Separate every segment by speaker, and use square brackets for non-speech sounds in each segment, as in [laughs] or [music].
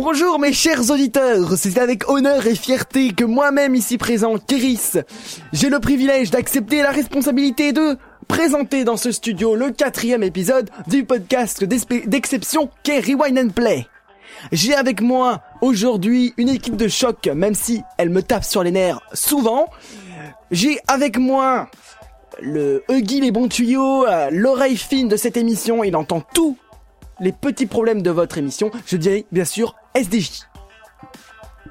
Speaker 1: Bonjour mes chers auditeurs, c'est avec honneur et fierté que moi-même ici présent, Kéris, j'ai le privilège d'accepter la responsabilité de présenter dans ce studio le quatrième épisode du podcast d'exception qu'est Rewind and Play. J'ai avec moi aujourd'hui une équipe de choc, même si elle me tape sur les nerfs souvent. J'ai avec moi le Huggy les bons tuyaux, euh, l'oreille fine de cette émission, il entend tout les petits problèmes de votre émission, je dirais bien sûr SDJ.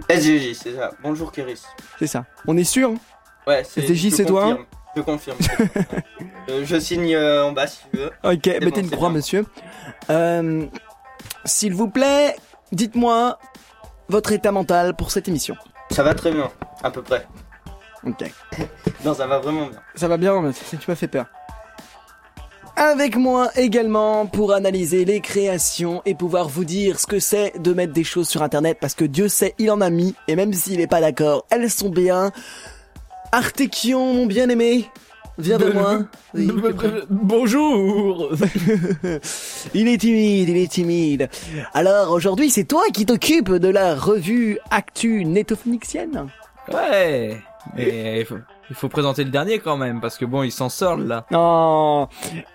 Speaker 2: SGJ, c'est ça. Bonjour Kéris.
Speaker 1: C'est ça. On est sûr hein
Speaker 2: Ouais, c'est.
Speaker 1: SDJ, c'est toi, hein
Speaker 2: Je confirme. [laughs] Euh, je signe euh, en bas si tu veux.
Speaker 1: Ok, mettez
Speaker 2: bon,
Speaker 1: une
Speaker 2: c'est
Speaker 1: croix,
Speaker 2: bien.
Speaker 1: monsieur. Euh, S'il vous plaît, dites-moi votre état mental pour cette émission.
Speaker 2: Ça va très bien, à peu près.
Speaker 1: Ok. [laughs]
Speaker 2: Non, ça va vraiment bien.
Speaker 1: Ça va bien, mais tu m'as fait peur. Avec moi également pour analyser les créations et pouvoir vous dire ce que c'est de mettre des choses sur internet parce que Dieu sait, il en a mis et même s'il est pas d'accord, elles sont bien. Artekion, mon bien-aimé, viens de moi. Oui. [laughs]
Speaker 3: Bonjour [laughs]
Speaker 1: il est timide, il est timide. Alors aujourd'hui, c'est toi qui t'occupes de la revue Actu Netophoниxienne
Speaker 3: Ouais Mais il faut, il faut présenter le dernier quand même, parce que bon, il s'en sort là.
Speaker 1: Oh,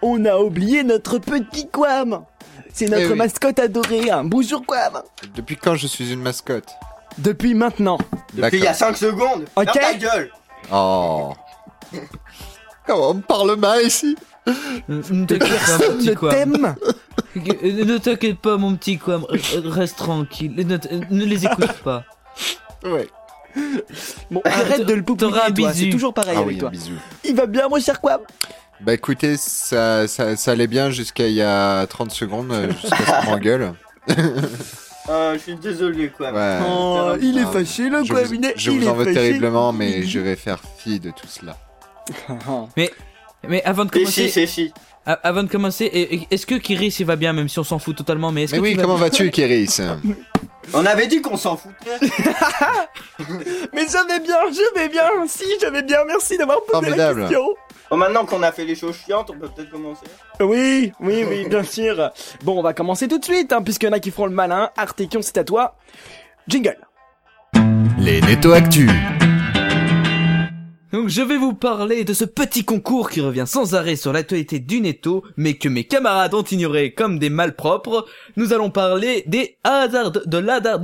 Speaker 1: on a oublié notre petit Quam. C'est notre
Speaker 4: Eh oui.
Speaker 1: mascotte adorée. hein. Bonjour Quam.
Speaker 4: Depuis quand je suis une mascotte
Speaker 1: Depuis maintenant.
Speaker 2: Depuis il y a 5 secondes.
Speaker 1: Ok.
Speaker 2: Ta gueule.
Speaker 4: Oh Comment on me parle mal ici
Speaker 3: Ne t'inquiète pas, mon
Speaker 1: Personne
Speaker 3: petit
Speaker 1: ne
Speaker 3: quoi.
Speaker 1: t'aime.
Speaker 3: Ne t'inquiète pas, mon petit quoi. Reste tranquille. Ne, ne les écoute pas.
Speaker 4: Ouais.
Speaker 1: Bon,
Speaker 3: Ah, [laughs]
Speaker 1: arrête de le poupouiller, toi. C'est toujours pareil
Speaker 4: Ah
Speaker 1: avec
Speaker 4: oui, un
Speaker 1: toi.
Speaker 4: bisou.
Speaker 1: Il va bien, mon cher Quam
Speaker 4: Bah écoutez, ça, ça, ça allait bien jusqu'à il y a 30 secondes, euh, jusqu'à ce qu'on m'engueule.
Speaker 2: Ah, [laughs] je suis désolé quoi.
Speaker 4: Ouais.
Speaker 1: Oh, il est
Speaker 4: Ah,
Speaker 1: fâché, le
Speaker 4: Je
Speaker 1: Quam.
Speaker 4: vous,
Speaker 1: il est-
Speaker 4: je
Speaker 1: il
Speaker 4: vous en veux
Speaker 1: fâché.
Speaker 4: terriblement, mais je vais faire fi de tout cela. [laughs]
Speaker 3: Mais avant de
Speaker 2: C'est
Speaker 3: commencer,
Speaker 2: chi, c'est chi.
Speaker 3: Avant de commencer, est-ce que Kiris il va bien, même si on s'en fout totalement, mais est-ce
Speaker 4: Mais
Speaker 3: que
Speaker 4: oui,
Speaker 3: tu vas
Speaker 4: comment vas-tu, Kéris [laughs]
Speaker 2: On avait dit qu'on s'en foutait. [laughs]
Speaker 1: Mais je vais bien, je vais bien. Si, je vais bien. Merci d'avoir posé
Speaker 4: Formidable.
Speaker 1: la question.
Speaker 2: Bon, maintenant qu'on a fait les choses chiantes, on peut peut-être commencer.
Speaker 1: Oui, oui, oui, bien [laughs] sûr. Bon, on va commencer tout de suite, hein, puisqu'il y en a qui feront le malin. Artekion, c'est à toi. Jingle.
Speaker 5: Les Netto Actu.
Speaker 3: Donc je vais vous parler de ce petit concours qui revient sans arrêt sur l'actualité du netto, mais que mes camarades ont ignoré comme des malpropres. Nous allons parler des hasards de, l'hadard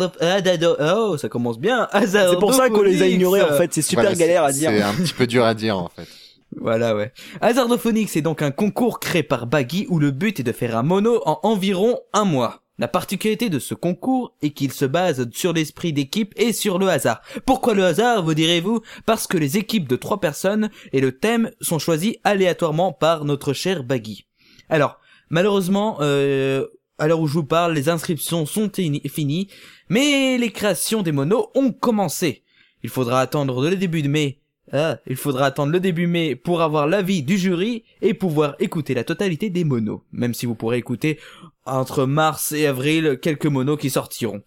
Speaker 3: oh ça commence bien, hasard
Speaker 1: C'est pour ça qu'on les a ignorés, en fait. C'est super
Speaker 4: Voilà,
Speaker 1: galère à
Speaker 4: c'est-
Speaker 1: dire.
Speaker 4: C'est un petit peu dur à dire, en fait. [laughs]
Speaker 3: Voilà ouais. Hazardophonics est donc un concours créé par Baggy où le but est de faire un mono en environ un mois. La particularité de ce concours est qu'il se base sur l'esprit d'équipe et sur le hasard. Pourquoi le hasard, vous direz-vous? Parce que les équipes de trois personnes et le thème sont choisis aléatoirement par notre cher Baggy. Alors, malheureusement, euh, à l'heure où je vous parle, les inscriptions sont ini- finies, mais les créations des monos ont commencé. Il faudra attendre le début de mai. Ah, il faudra attendre le début mai pour avoir l'avis du jury et pouvoir écouter la totalité des monos. Même si vous pourrez écouter entre mars et avril quelques monos qui sortiront.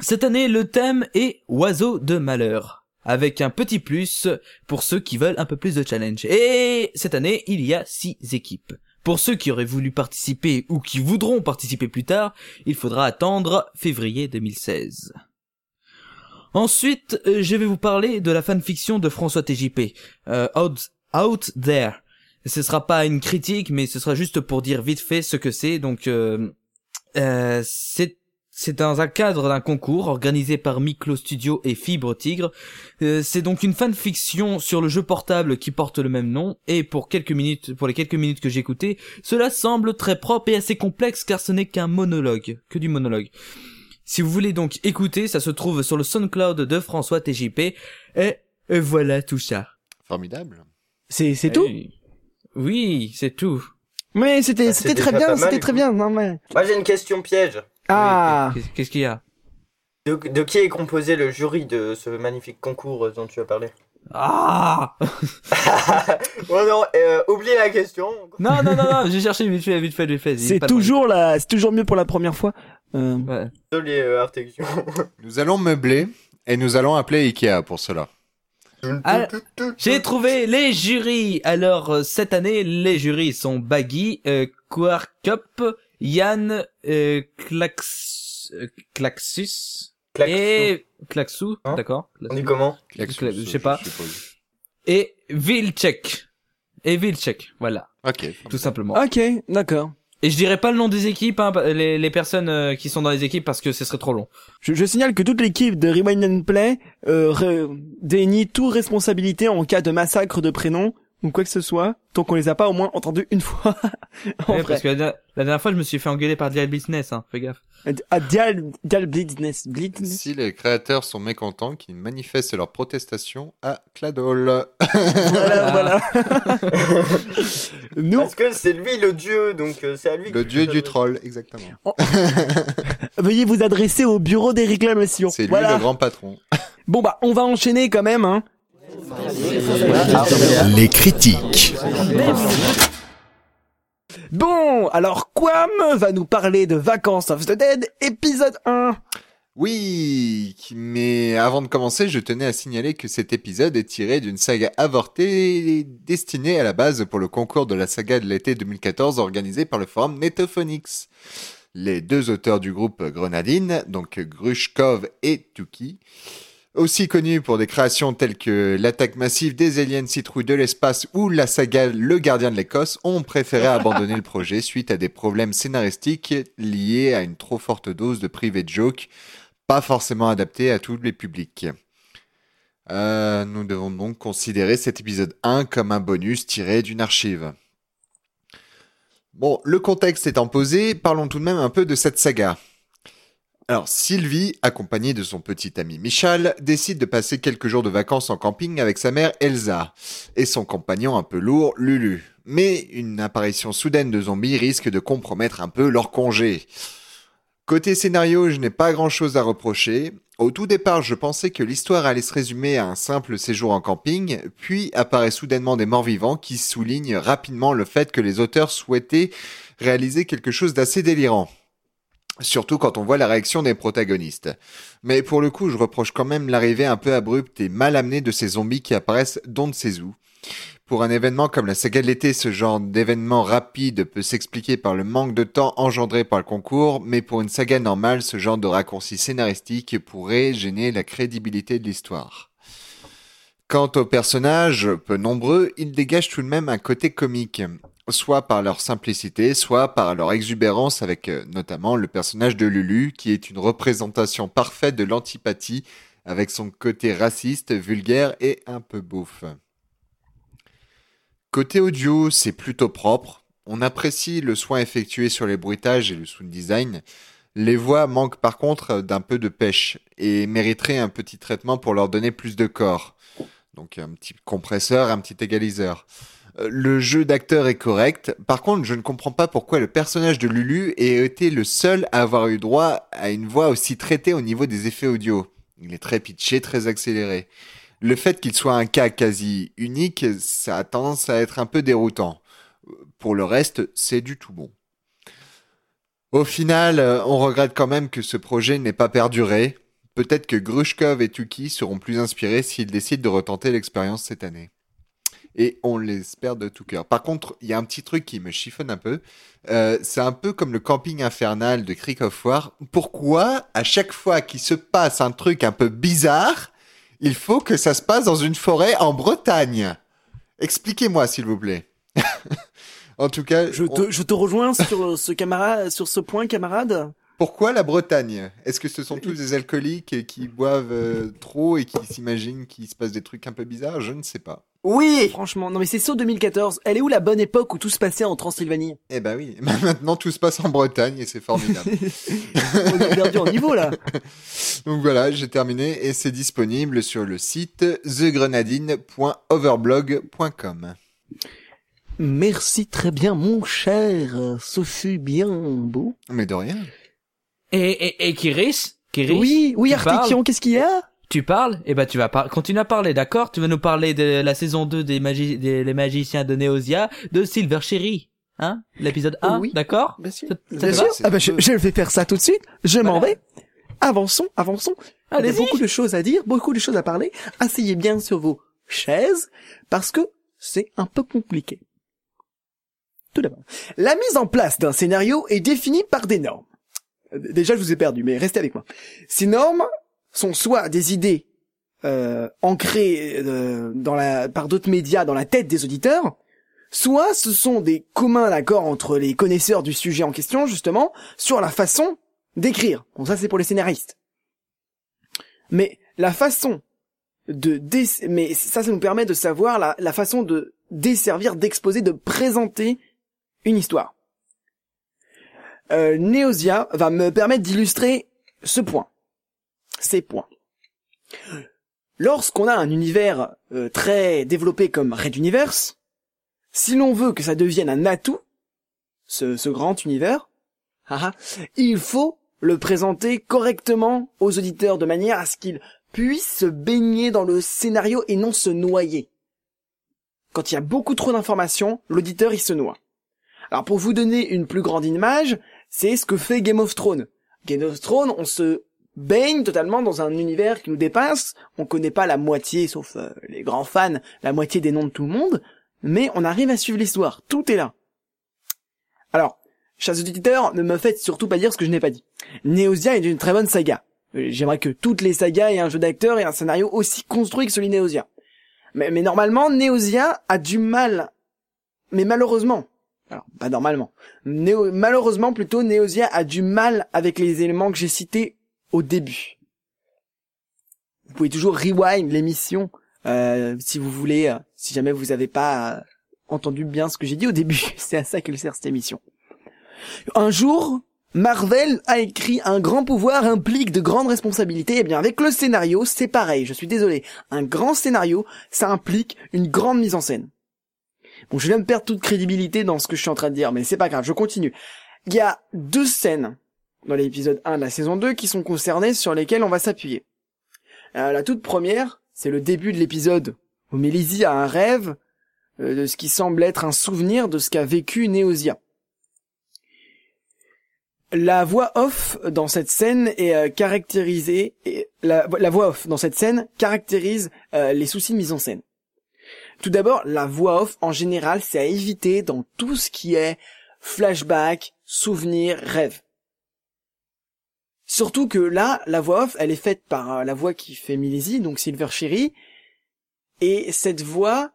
Speaker 3: Cette année, le thème est Oiseau de malheur. Avec un petit plus pour ceux qui veulent un peu plus de challenge. Et cette année, il y a six équipes. Pour ceux qui auraient voulu participer ou qui voudront participer plus tard, il faudra attendre février 2016. Ensuite, euh, je vais vous parler de la fanfiction de François TJP, euh, Out, Out There. Ce sera pas une critique, mais ce sera juste pour dire vite fait ce que c'est. Donc, euh, euh, c'est c'est dans un cadre d'un concours organisé par Miklo Studio et Fibre Tigre. Euh, c'est donc une fanfiction sur le jeu portable qui porte le même nom. Et pour quelques minutes, pour les quelques minutes que j'ai écoutées, cela semble très propre et assez complexe car ce n'est qu'un monologue, que du monologue. Si vous voulez donc écouter, ça se trouve sur le SoundCloud de François TJP. Et, voilà tout ça.
Speaker 4: Formidable.
Speaker 1: C'est, c'est tout?
Speaker 3: Eh, Oui, c'est tout.
Speaker 1: Mais c'était,
Speaker 2: Bah,
Speaker 1: c'était très bien, c'était très bien. Non, mais...
Speaker 2: Moi j'ai une question piège.
Speaker 1: Ah.
Speaker 3: Oui, Qu'est-ce qu'il y a?
Speaker 2: De, de qui est composé le jury de ce magnifique concours dont tu as parlé?
Speaker 3: Ah [laughs]
Speaker 2: Oh non, euh, oublie la question.
Speaker 3: Non, non, non, non, j'ai cherché vite fait, vite fait, vite fait.
Speaker 1: C'est toujours la, c'est toujours mieux pour la première fois. Euh.
Speaker 3: Ouais.
Speaker 2: Désolé, euh, Artexion. [laughs]
Speaker 4: Nous allons meubler et nous allons appeler Ikea pour cela.
Speaker 3: Ah, J'ai trouvé les jurys. Alors euh, cette année, les jurys sont Baggy, euh, Quarkup, Yann, euh, Klax, euh, Klaxus
Speaker 2: Claque.
Speaker 3: et Klaxou,
Speaker 2: Hein
Speaker 3: d'accord.
Speaker 2: On dit comment
Speaker 3: Je sais pas. Et Vilcek. Et Vilcek, voilà,
Speaker 4: Ok.
Speaker 3: tout simplement.
Speaker 1: Ok, d'accord.
Speaker 3: Et je dirais pas le nom des équipes, hein, les, les personnes euh, qui sont dans les équipes parce que ce serait trop long.
Speaker 1: Je, je signale que toute l'équipe de Rewind and Play euh, re- dénie toute responsabilité en cas de massacre de prénoms ou quoi que ce soit, tant qu'on les a pas au moins entendus une fois. [laughs] en
Speaker 3: Ouais,
Speaker 1: vrai.
Speaker 3: parce que la, la dernière fois, je me suis fait engueuler par Dial Business, hein, fais gaffe.
Speaker 1: À Dial, Dial Blitzness, Blitzness.
Speaker 4: Si les créateurs sont mécontents, qu'ils manifestent leur protestation à Cladol.
Speaker 1: Voilà, [laughs] voilà. [laughs] Nous,
Speaker 2: Parce que c'est lui le dieu, donc euh, c'est à lui.
Speaker 4: Le dieu du troll, exactement.
Speaker 1: veuillez vous adresser au bureau des réclamations.
Speaker 4: C'est lui
Speaker 1: voilà.
Speaker 4: le grand patron.
Speaker 1: Bon bah, on va enchaîner quand même, hein.
Speaker 5: Les critiques.
Speaker 1: Bon, alors Quam va nous parler de Vacances of the Dead, épisode 1.
Speaker 4: Oui, mais avant de commencer, je tenais à signaler que cet épisode est tiré d'une saga avortée destinée à la base pour le concours de la saga de l'été 2014 organisé par le forum Netophonics. Les deux auteurs du groupe Grenadine, donc Grushkov et Tuki, aussi connus pour des créations telles que l'attaque massive des aliens citrouilles de l'espace ou la saga Le gardien de l'Écosse, ont préféré [laughs] abandonner le projet suite à des problèmes scénaristiques liés à une trop forte dose de private joke pas forcément adapté à tous les publics. Euh, nous devons donc considérer cet épisode 1 comme un bonus tiré d'une archive. Bon, le contexte étant posé, parlons tout de même un peu de cette saga. Alors, Sylvie, accompagnée de son petit ami Michal, décide de passer quelques jours de vacances en camping avec sa mère Elsa et son compagnon un peu lourd, Lulu. Mais une apparition soudaine de zombies risque de compromettre un peu leur congé. Côté scénario, je n'ai pas grand chose à reprocher. Au tout départ, je pensais que l'histoire allait se résumer à un simple séjour en camping, puis apparaît soudainement des morts vivants qui soulignent rapidement le fait que les auteurs souhaitaient réaliser quelque chose d'assez délirant. Surtout quand on voit la réaction des protagonistes. Mais pour le coup, je reproche quand même l'arrivée un peu abrupte et mal amenée de ces zombies qui apparaissent d'on ne sait où. Pour un événement comme la saga de l'été, ce genre d'événement rapide peut s'expliquer par le manque de temps engendré par le concours, mais pour une saga normale, ce genre de raccourci scénaristique pourrait gêner la crédibilité de l'histoire. Quant aux personnages, peu nombreux, ils dégagent tout de même un côté comique, soit par leur simplicité, soit par leur exubérance avec euh, notamment le personnage de Lulu, qui est une représentation parfaite de l'antipathie, avec son côté raciste, vulgaire et un peu bouffe. Côté audio, c'est plutôt propre. On apprécie le soin effectué sur les bruitages et le sound design. Les voix manquent par contre d'un peu de pêche et mériteraient un petit traitement pour leur donner plus de corps. Donc un petit compresseur, un petit égaliseur. Euh, Le jeu d'acteur est correct. Par contre, je ne comprends pas pourquoi le personnage de Lulu ait été le seul à avoir eu droit à une voix aussi traitée au niveau des effets audio. Il est très pitché, très accéléré. Le fait qu'il soit un cas quasi unique, ça a tendance à être un peu déroutant. Pour le reste, c'est du tout bon. Au final, euh, on regrette quand même que ce projet n'ait pas perduré. Peut-être que Grushkov et Tuki seront plus inspirés s'ils décident de retenter l'expérience cette année. Et on l'espère de tout cœur. Par contre, il y a un petit truc qui me chiffonne un peu. Euh, c'est un peu comme le camping infernal de Creek of War. Pourquoi, à chaque fois qu'il se passe un truc un peu bizarre, il faut que ça se passe dans une forêt en Bretagne? Expliquez-moi, s'il vous plaît. [laughs] en tout cas,
Speaker 1: Je
Speaker 4: on-
Speaker 1: te, je te rejoins sur ce camarade, sur ce point, camarade.
Speaker 4: pourquoi la Bretagne? Est-ce que ce sont tous des alcooliques qui boivent euh, trop et qui s'imaginent qu'il se passe des trucs un peu bizarres? Je ne sais pas.
Speaker 2: Oui
Speaker 1: Franchement, non mais c'est saut 2014. Elle est où la bonne époque où tout se passait en Transylvanie?
Speaker 4: Eh ben oui, [laughs] maintenant tout se passe en Bretagne et c'est formidable. [laughs]
Speaker 1: On a perdu en niveau là. [laughs]
Speaker 4: Donc voilà, j'ai terminé et c'est disponible sur le site thegrenadine.overblog.com.
Speaker 1: Merci très bien, mon cher. Ce fut bien beau.
Speaker 4: Mais de rien.
Speaker 3: Et, et, et Kiris? Kiris?
Speaker 1: Oui, oui, Artekion, qu'est-ce qu'il y a?
Speaker 3: Tu parles, et ben tu vas par- continuer à parler, d'accord? Tu vas nous parler de la saison 2 des, magi des les magiciens de Neosia, de Silver Cherry, hein? L'épisode 1,
Speaker 1: Oui.
Speaker 3: d'accord?
Speaker 1: Bien sûr.
Speaker 3: Ça- ça
Speaker 1: Bien sûr. Ah bah, je, je vais faire ça tout de suite. Je m'en vais. Avançons, avançons. Il y a
Speaker 3: Allez-y.
Speaker 1: beaucoup de choses à dire, beaucoup de choses à parler. Asseyez bien sur vos chaises, parce que c'est un peu compliqué. Tout d'abord, la mise en place d'un scénario est définie par des normes. Euh, Déjà, je vous ai perdu, mais restez avec moi. Ces normes sont soit des idées euh, ancrées euh, par d'autres médias dans la tête des auditeurs, soit ce sont des communs d'accords entre les connaisseurs du sujet en question, justement, sur la façon d'écrire. Bon, ça c'est pour les scénaristes. Mais la façon de mais ça, ça nous permet de savoir la, la façon de desservir, d'exposer, de présenter une histoire. Euh, Neosia va me permettre d'illustrer ce point. Ces points. Lorsqu'on a un univers euh, très développé comme Red Universe, si l'on veut que ça devienne un atout, ce, grand univers, haha, il faut le présenter correctement aux auditeurs de manière à ce qu'ils puissent se baigner dans le scénario et non se noyer. Quand il y a beaucoup trop d'informations, l'auditeur il se noie. Alors pour vous donner une plus grande image, c'est ce que fait Game of Thrones. Game of Thrones, on se baigne totalement dans un univers qui nous dépasse, on connaît pas la moitié, sauf euh, les grands fans, la moitié des noms de tout le monde, mais on arrive à suivre l'histoire, tout est là. Alors, chers auditeurs, ne me faites surtout pas dire ce que je n'ai pas dit. Neosia est une très bonne saga. Euh, J'aimerais que toutes les sagas aient un jeu d'acteurs et un scénario aussi construit que celui de Neosia. Mais, normalement, Neosia a du mal. Mais malheureusement, alors pas normalement, malheureusement plutôt, Neosia a du mal avec les éléments que j'ai cités au début. Vous pouvez toujours rewind l'émission euh, si vous voulez, euh, si jamais vous n'avez pas euh, entendu bien ce que j'ai dit au début. [laughs] C'est à ça qu'elle sert cette émission. Un jour, Marvel a écrit un grand pouvoir implique de grandes responsabilités. Eh bien, avec le scénario, c'est pareil. Je suis désolé. Un grand scénario, ça implique une grande mise en scène. Bon, je viens de perdre toute crédibilité dans ce que je suis en train de dire, mais c'est pas grave, je continue. Il y a deux scènes dans l'épisode 1 de la saison 2 qui sont concernées sur lesquelles on va s'appuyer. Euh, la toute première, c'est le début de l'épisode où Mélisie a un rêve euh, de ce qui semble être un souvenir de ce qu'a vécu Neosia. La voix off dans cette scène est euh, caractérisée, la, voix off dans cette scène caractérise les soucis de mise en scène. Tout d'abord, la voix off, en général, c'est à éviter dans tout ce qui est flashback, souvenir, rêve. Surtout que là, la voix off, elle est faite par euh, la voix qui fait Milesi, donc Silver Cherry, et cette voix,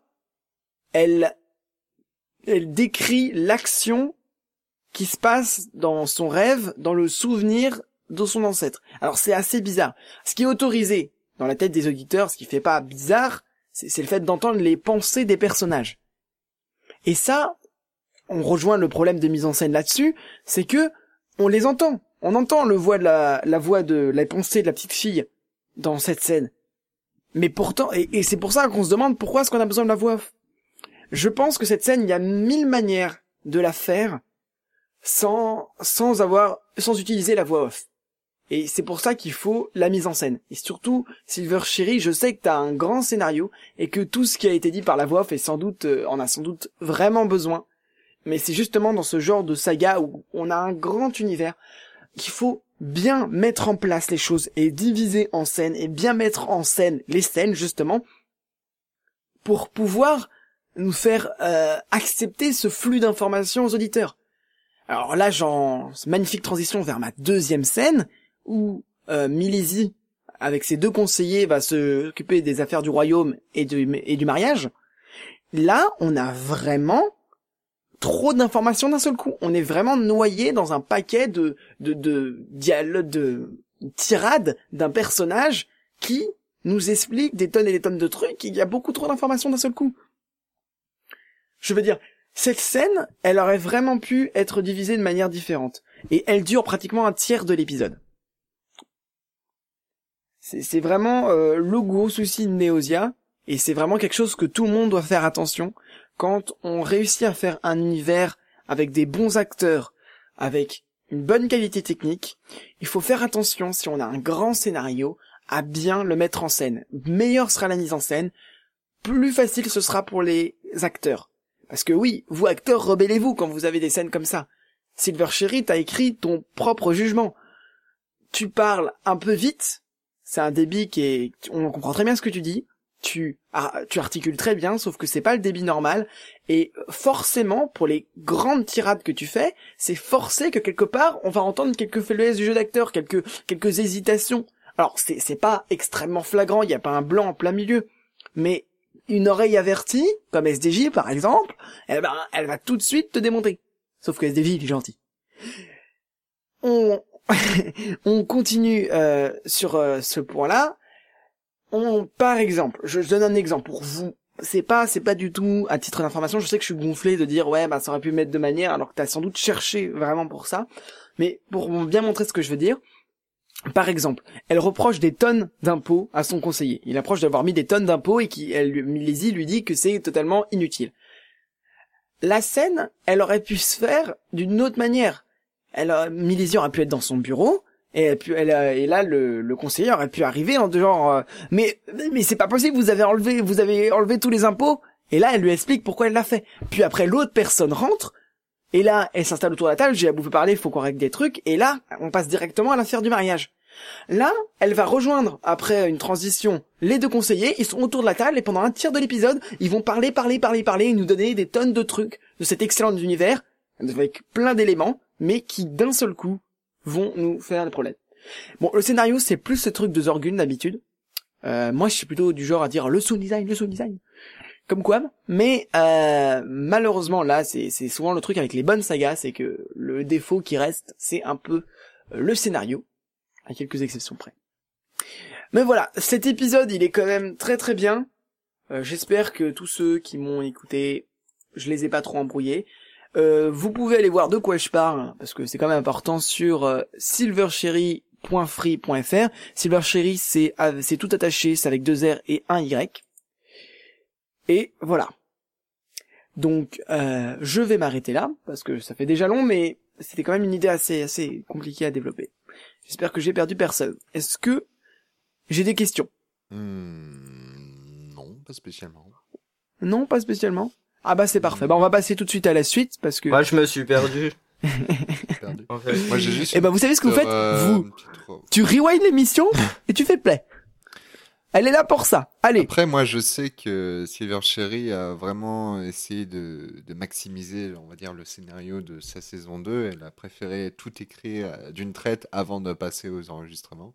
Speaker 1: elle, elle décrit l'action qui se passe dans son rêve, dans le souvenir de son ancêtre. Alors c'est assez bizarre. Ce qui est autorisé dans la tête des auditeurs, ce qui fait pas bizarre, c'est le fait d'entendre les pensées des personnages. Et ça, on rejoint le problème de mise en scène là-dessus, c'est que on les entend. On entend le voix de la, voix de la pensée de la petite fille dans cette scène. Mais pourtant, et, c'est pour ça qu'on se demande pourquoi est-ce qu'on a besoin de la voix off. Je pense que cette scène, il y a mille manières de la faire sans, sans avoir, sans utiliser la voix off. Et c'est pour ça qu'il faut la mise en scène. Et surtout, Silver Cherry, je sais que t'as un grand scénario et que tout ce qui a été dit par la voix off est sans doute, euh, en a sans doute vraiment besoin. Mais c'est justement dans ce genre de saga où on a un grand univers qu'il faut bien mettre en place les choses et diviser en scènes et bien mettre en scène les scènes justement pour pouvoir nous faire euh, accepter ce flux d'informations aux auditeurs. Alors là, j'en magnifique transition vers ma deuxième scène où euh, avec ses deux conseillers, va se occuper des affaires du royaume et du mariage. Là, on a vraiment trop d'informations d'un seul coup. On est vraiment noyé dans un paquet de de de dialogues, de tirades d'un personnage qui nous explique des tonnes et des tonnes de trucs. Il y a beaucoup trop d'informations d'un seul coup. Je veux dire, cette scène, elle aurait vraiment pu être divisée de manière différente. Et elle dure pratiquement un tiers de l'épisode. C'est c'est vraiment euh, le gros souci de Neosia, et c'est vraiment quelque chose que tout le monde doit faire attention quand on réussit à faire un univers avec des bons acteurs, avec une bonne qualité technique. Il faut faire attention si on a un grand scénario à bien le mettre en scène. Meilleure sera la mise en scène, plus facile ce sera pour les acteurs. Parce que oui, vous acteurs, rebellez-vous quand vous avez des scènes comme ça. Silver Cherry, t'as écrit ton propre jugement. Tu parles un peu vite, c'est un débit qui est, on comprend très bien ce que tu dis, tu, tu articules très bien, sauf que c'est pas le débit normal, et forcément, pour les grandes tirades que tu fais, c'est forcé que quelque part, on va entendre quelques faiblesses du jeu d'acteur, quelques, quelques hésitations. Alors, c'est, c'est pas extrêmement flagrant, il n'y a pas un blanc en plein milieu, mais une oreille avertie, comme SDJ par exemple, eh ben, elle va tout de suite te démonter. Sauf que SDJ, il est gentil. On, [laughs] on continue euh, sur euh, ce point-là. On, par exemple, je, donne un exemple pour vous. C'est pas, c'est pas du tout à titre d'information. Je sais que je suis gonflé de dire ouais, bah ça aurait pu mettre de manière, alors que t'as sans doute cherché vraiment pour ça. Mais pour bien montrer ce que je veux dire, par exemple, elle reproche des tonnes d'impôts à son conseiller. Il approche d'avoir mis des tonnes d'impôts et qui, elle, Milésy lui dit que c'est totalement inutile. La scène, elle aurait pu se faire d'une autre manière. Elle, Milésy aurait pu être dans son bureau, et, elle, elle, et là, le, le, conseiller aurait pu arriver en genre, euh, mais, mais c'est pas possible, vous avez enlevé, vous avez enlevé tous les impôts. Et là, elle lui explique pourquoi elle l'a fait. Puis après, l'autre personne rentre, et là, elle s'installe autour de la table, j'ai à vous parler, il faut qu'on règle des trucs, et là, on passe directement à l'affaire du mariage. Là, elle va rejoindre, après une transition, les deux conseillers, ils sont autour de la table, et pendant un tiers de l'épisode, ils vont parler, parler, parler, parler, et nous donner des tonnes de trucs de cet excellent univers, avec plein d'éléments, mais qui, d'un seul coup, vont nous faire des problèmes. Bon, le scénario, c'est plus ce truc de Zorgun d'habitude. Euh, moi, je suis plutôt du genre à dire le sound design, le sound design comme quoi. Mais euh, malheureusement là, c'est souvent le truc avec les bonnes sagas, c'est que le défaut qui reste, c'est un peu euh, le scénario, à quelques exceptions près. Mais voilà, cet épisode, il est quand même très très bien. Euh, j'espère que tous ceux qui m'ont écouté, je les ai pas trop embrouillés. Vous pouvez aller voir de quoi je parle, parce que c'est quand même important sur silvercherry.free.fr. Silvercherry, c'est c'est tout attaché, c'est avec deux R et un Y. Et voilà. Donc euh, je vais m'arrêter là parce que ça fait déjà long, mais c'était quand même une idée assez assez compliquée à développer. J'espère que j'ai perdu personne. Est-ce que j'ai des questions?
Speaker 4: Hmm, Non, pas spécialement.
Speaker 1: Non, pas spécialement. Ah bah c'est parfait. Bah on va passer tout de suite à la suite parce que.
Speaker 2: Moi je me suis perdu. [laughs]
Speaker 4: perdu. Moi j'ai juste.
Speaker 1: Et eh bah vous savez ce que vous faites euh, Vous, tu rewind l'émission et tu fais play. Elle est là pour ça. Allez.
Speaker 4: Après, moi, je sais que Silver Cherry a vraiment essayé de, de, maximiser, on va dire, le scénario de sa saison 2. Elle a préféré tout écrire euh, d'une traite avant de passer aux enregistrements.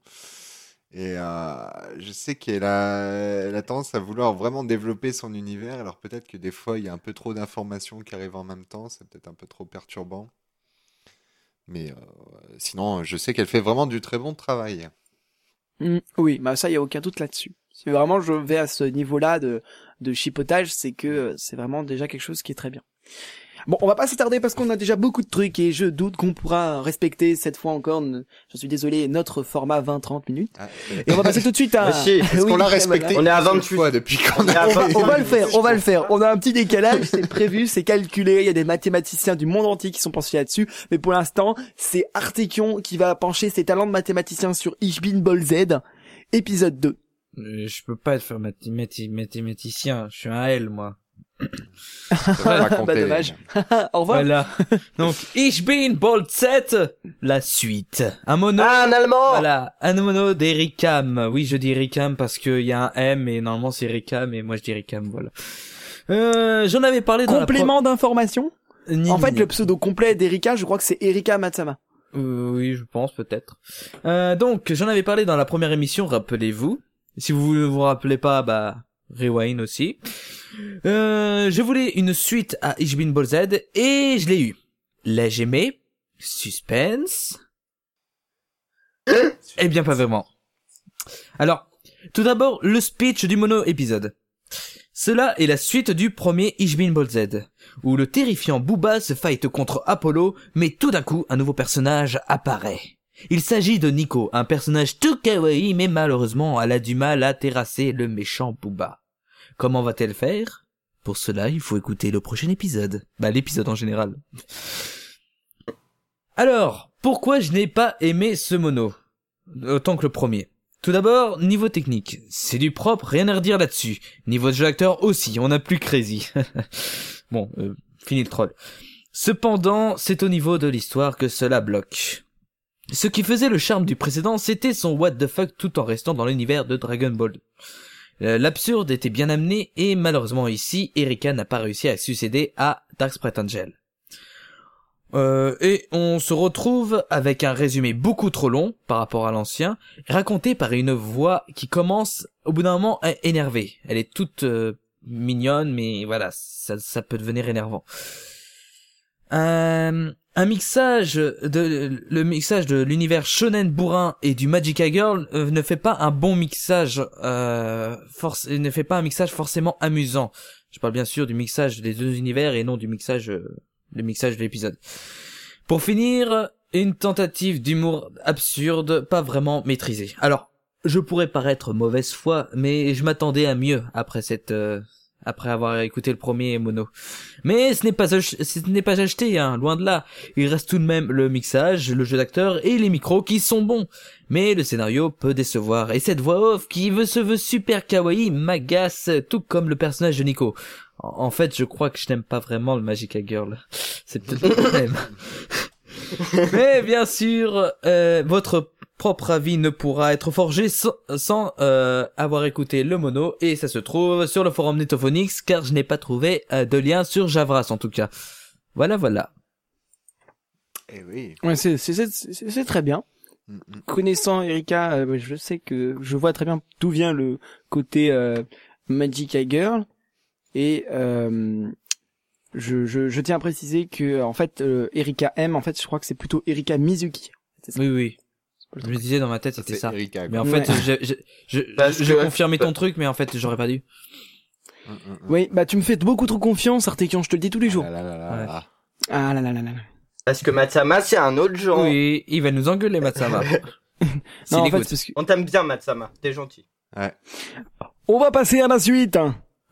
Speaker 4: Et euh, je sais qu'elle a, elle a tendance à vouloir vraiment développer son univers. Alors peut-être que des fois, il y a un peu trop d'informations qui arrivent en même temps. C'est peut-être un peu trop perturbant. Mais euh, sinon, je sais qu'elle fait vraiment du très bon travail.
Speaker 1: Mm, oui, bah ça, il y a aucun doute là-dessus. Si vraiment je vais à ce niveau-là de, de chipotage, c'est que c'est vraiment déjà quelque chose qui est très bien. Bon, on va pas s'attarder parce qu'on a déjà beaucoup de trucs et je doute qu'on pourra respecter cette fois encore, je suis désolé, notre format 20-30 minutes. Ah, et on va passer tout de suite à... [laughs]
Speaker 4: Parce qu'on l'a respecté
Speaker 2: on est à 28
Speaker 4: fois depuis qu'on
Speaker 1: a... On, va le faire, on va le faire. On a un petit décalage, c'est prévu, c'est calculé, il y a des mathématiciens du monde entier qui sont pensés là-dessus, mais pour l'instant, c'est Artekion qui va pencher ses talents de mathématicien sur Ishbin Ball Z, épisode 2.
Speaker 3: Euh, je peux pas faire mathématicien, je suis un L, moi. [laughs]
Speaker 1: bah dommage. [laughs] Au revoir.
Speaker 3: Voilà. [laughs] Donc, Ich bin Bolt 7, la suite. Un mono.
Speaker 2: Ah, un allemand.
Speaker 3: Voilà. Un mono d'Ericam. Oui, je dis Ericam parce qu'il y a un M et normalement c'est Ericam et moi je dis Ericam, voilà. Euh, j'en avais parlé dans
Speaker 1: Complément d'information? En fait, le pseudo complet d'Erika, je crois que c'est Erika Matsama.
Speaker 3: Euh, oui, je pense peut-être. Euh, donc, j'en avais parlé dans la première émission, rappelez-vous. Si vous ne vous rappelez pas, bah, rewind aussi. Euh, je voulais une suite à Ich bin Ball Z et je l'ai eu. L'ai-je aimé? Suspense? Eh bien pas vraiment. Alors, tout d'abord, le speech du mono-épisode. Cela est la suite du premier Ich bin Ball Z, où le terrifiant Booba se fight contre Apollo, mais tout d'un coup, un nouveau personnage apparaît. Il s'agit de Nico, un personnage tout kawaii, mais malheureusement, elle a du mal à terrasser le méchant Booba. Comment va-t-elle faire? Pour cela, il faut écouter le prochain épisode. Bah, l'épisode en général. Alors, pourquoi je n'ai pas aimé ce mono? Autant que le premier. Tout d'abord, niveau technique, c'est du propre, rien à redire là-dessus. Niveau de jeu d'acteur aussi, on a plus crazy. [laughs] bon, euh, fini le troll. Cependant, c'est au niveau de l'histoire que cela bloque. Ce qui faisait le charme du précédent, c'était son what the fuck tout en restant dans l'univers de Dragon Ball. Euh, L'absurde était bien amené et malheureusement ici, Erika n'a pas réussi à succéder à Dark Sprite Angel. Euh, et on se retrouve avec un résumé beaucoup trop long par rapport à l'ancien, raconté par une voix qui commence au bout d'un moment à énerver. Elle est toute euh, mignonne, mais voilà, ça, peut devenir énervant. Euh, un mixage de le mixage de l'univers shonen bourrin et du Magica Girl euh, ne fait pas un bon mixage euh, force ne fait pas un mixage forcément amusant. Je parle bien sûr du mixage des deux univers et non du mixage euh, le mixage de l'épisode. Pour finir, une tentative d'humour absurde, pas vraiment maîtrisée. Alors, je pourrais paraître mauvaise foi, mais je m'attendais à mieux après cette euh, après avoir écouté le premier mono. Mais ce n'est pas ce n'est pas acheté, hein, loin de là. Il reste tout de même le mixage, le jeu d'acteur et les micros qui sont bons. Mais le scénario peut décevoir et cette voix off qui veut se veut super kawaii m'agace tout comme le personnage de Nico. En en fait, je crois que je n'aime pas vraiment le Magica Girl. C'est peut-être le problème. [laughs] Mais bien sûr, euh, votre propre avis ne pourra être forgé sans, sans, euh, avoir écouté le mono et ça se trouve sur le forum Netophonix car je n'ai pas trouvé euh, de lien sur Javras en tout cas. Voilà, voilà.
Speaker 4: Eh oui.
Speaker 1: Ouais, c'est c'est c'est- c'est- c'est très bien.
Speaker 4: Mm, mm.
Speaker 1: Connaissant Erika, euh, je sais que je vois très bien d'où vient le côté euh, Magic Eye Girl et euh, je, je, je tiens à préciser que en fait euh, Erika M en fait je crois que c'est plutôt Erika Mizuki.
Speaker 3: Oui, oui. Je me disais dans ma tête c'était ça.
Speaker 4: Erika.
Speaker 3: Mais en
Speaker 1: Ouais.
Speaker 3: fait, je, je, je, [laughs] je, je
Speaker 2: que-
Speaker 3: confirmais ton truc, mais en fait, j'aurais pas dû.
Speaker 4: Mm, mm, mm.
Speaker 1: Oui, bah tu me fais beaucoup trop confiance Artekion, je te le dis tous les jours.
Speaker 4: Ah là là là
Speaker 3: Ouais.
Speaker 4: là.
Speaker 1: Ah là là là là. là.
Speaker 2: Parce que Matsama, c'est un autre genre.
Speaker 3: Oui, il va nous engueuler, Matsama. [laughs]
Speaker 1: Non, en fait, parce que
Speaker 2: On t'aime bien, Matsama. T'es gentil.
Speaker 1: on va passer à la suite.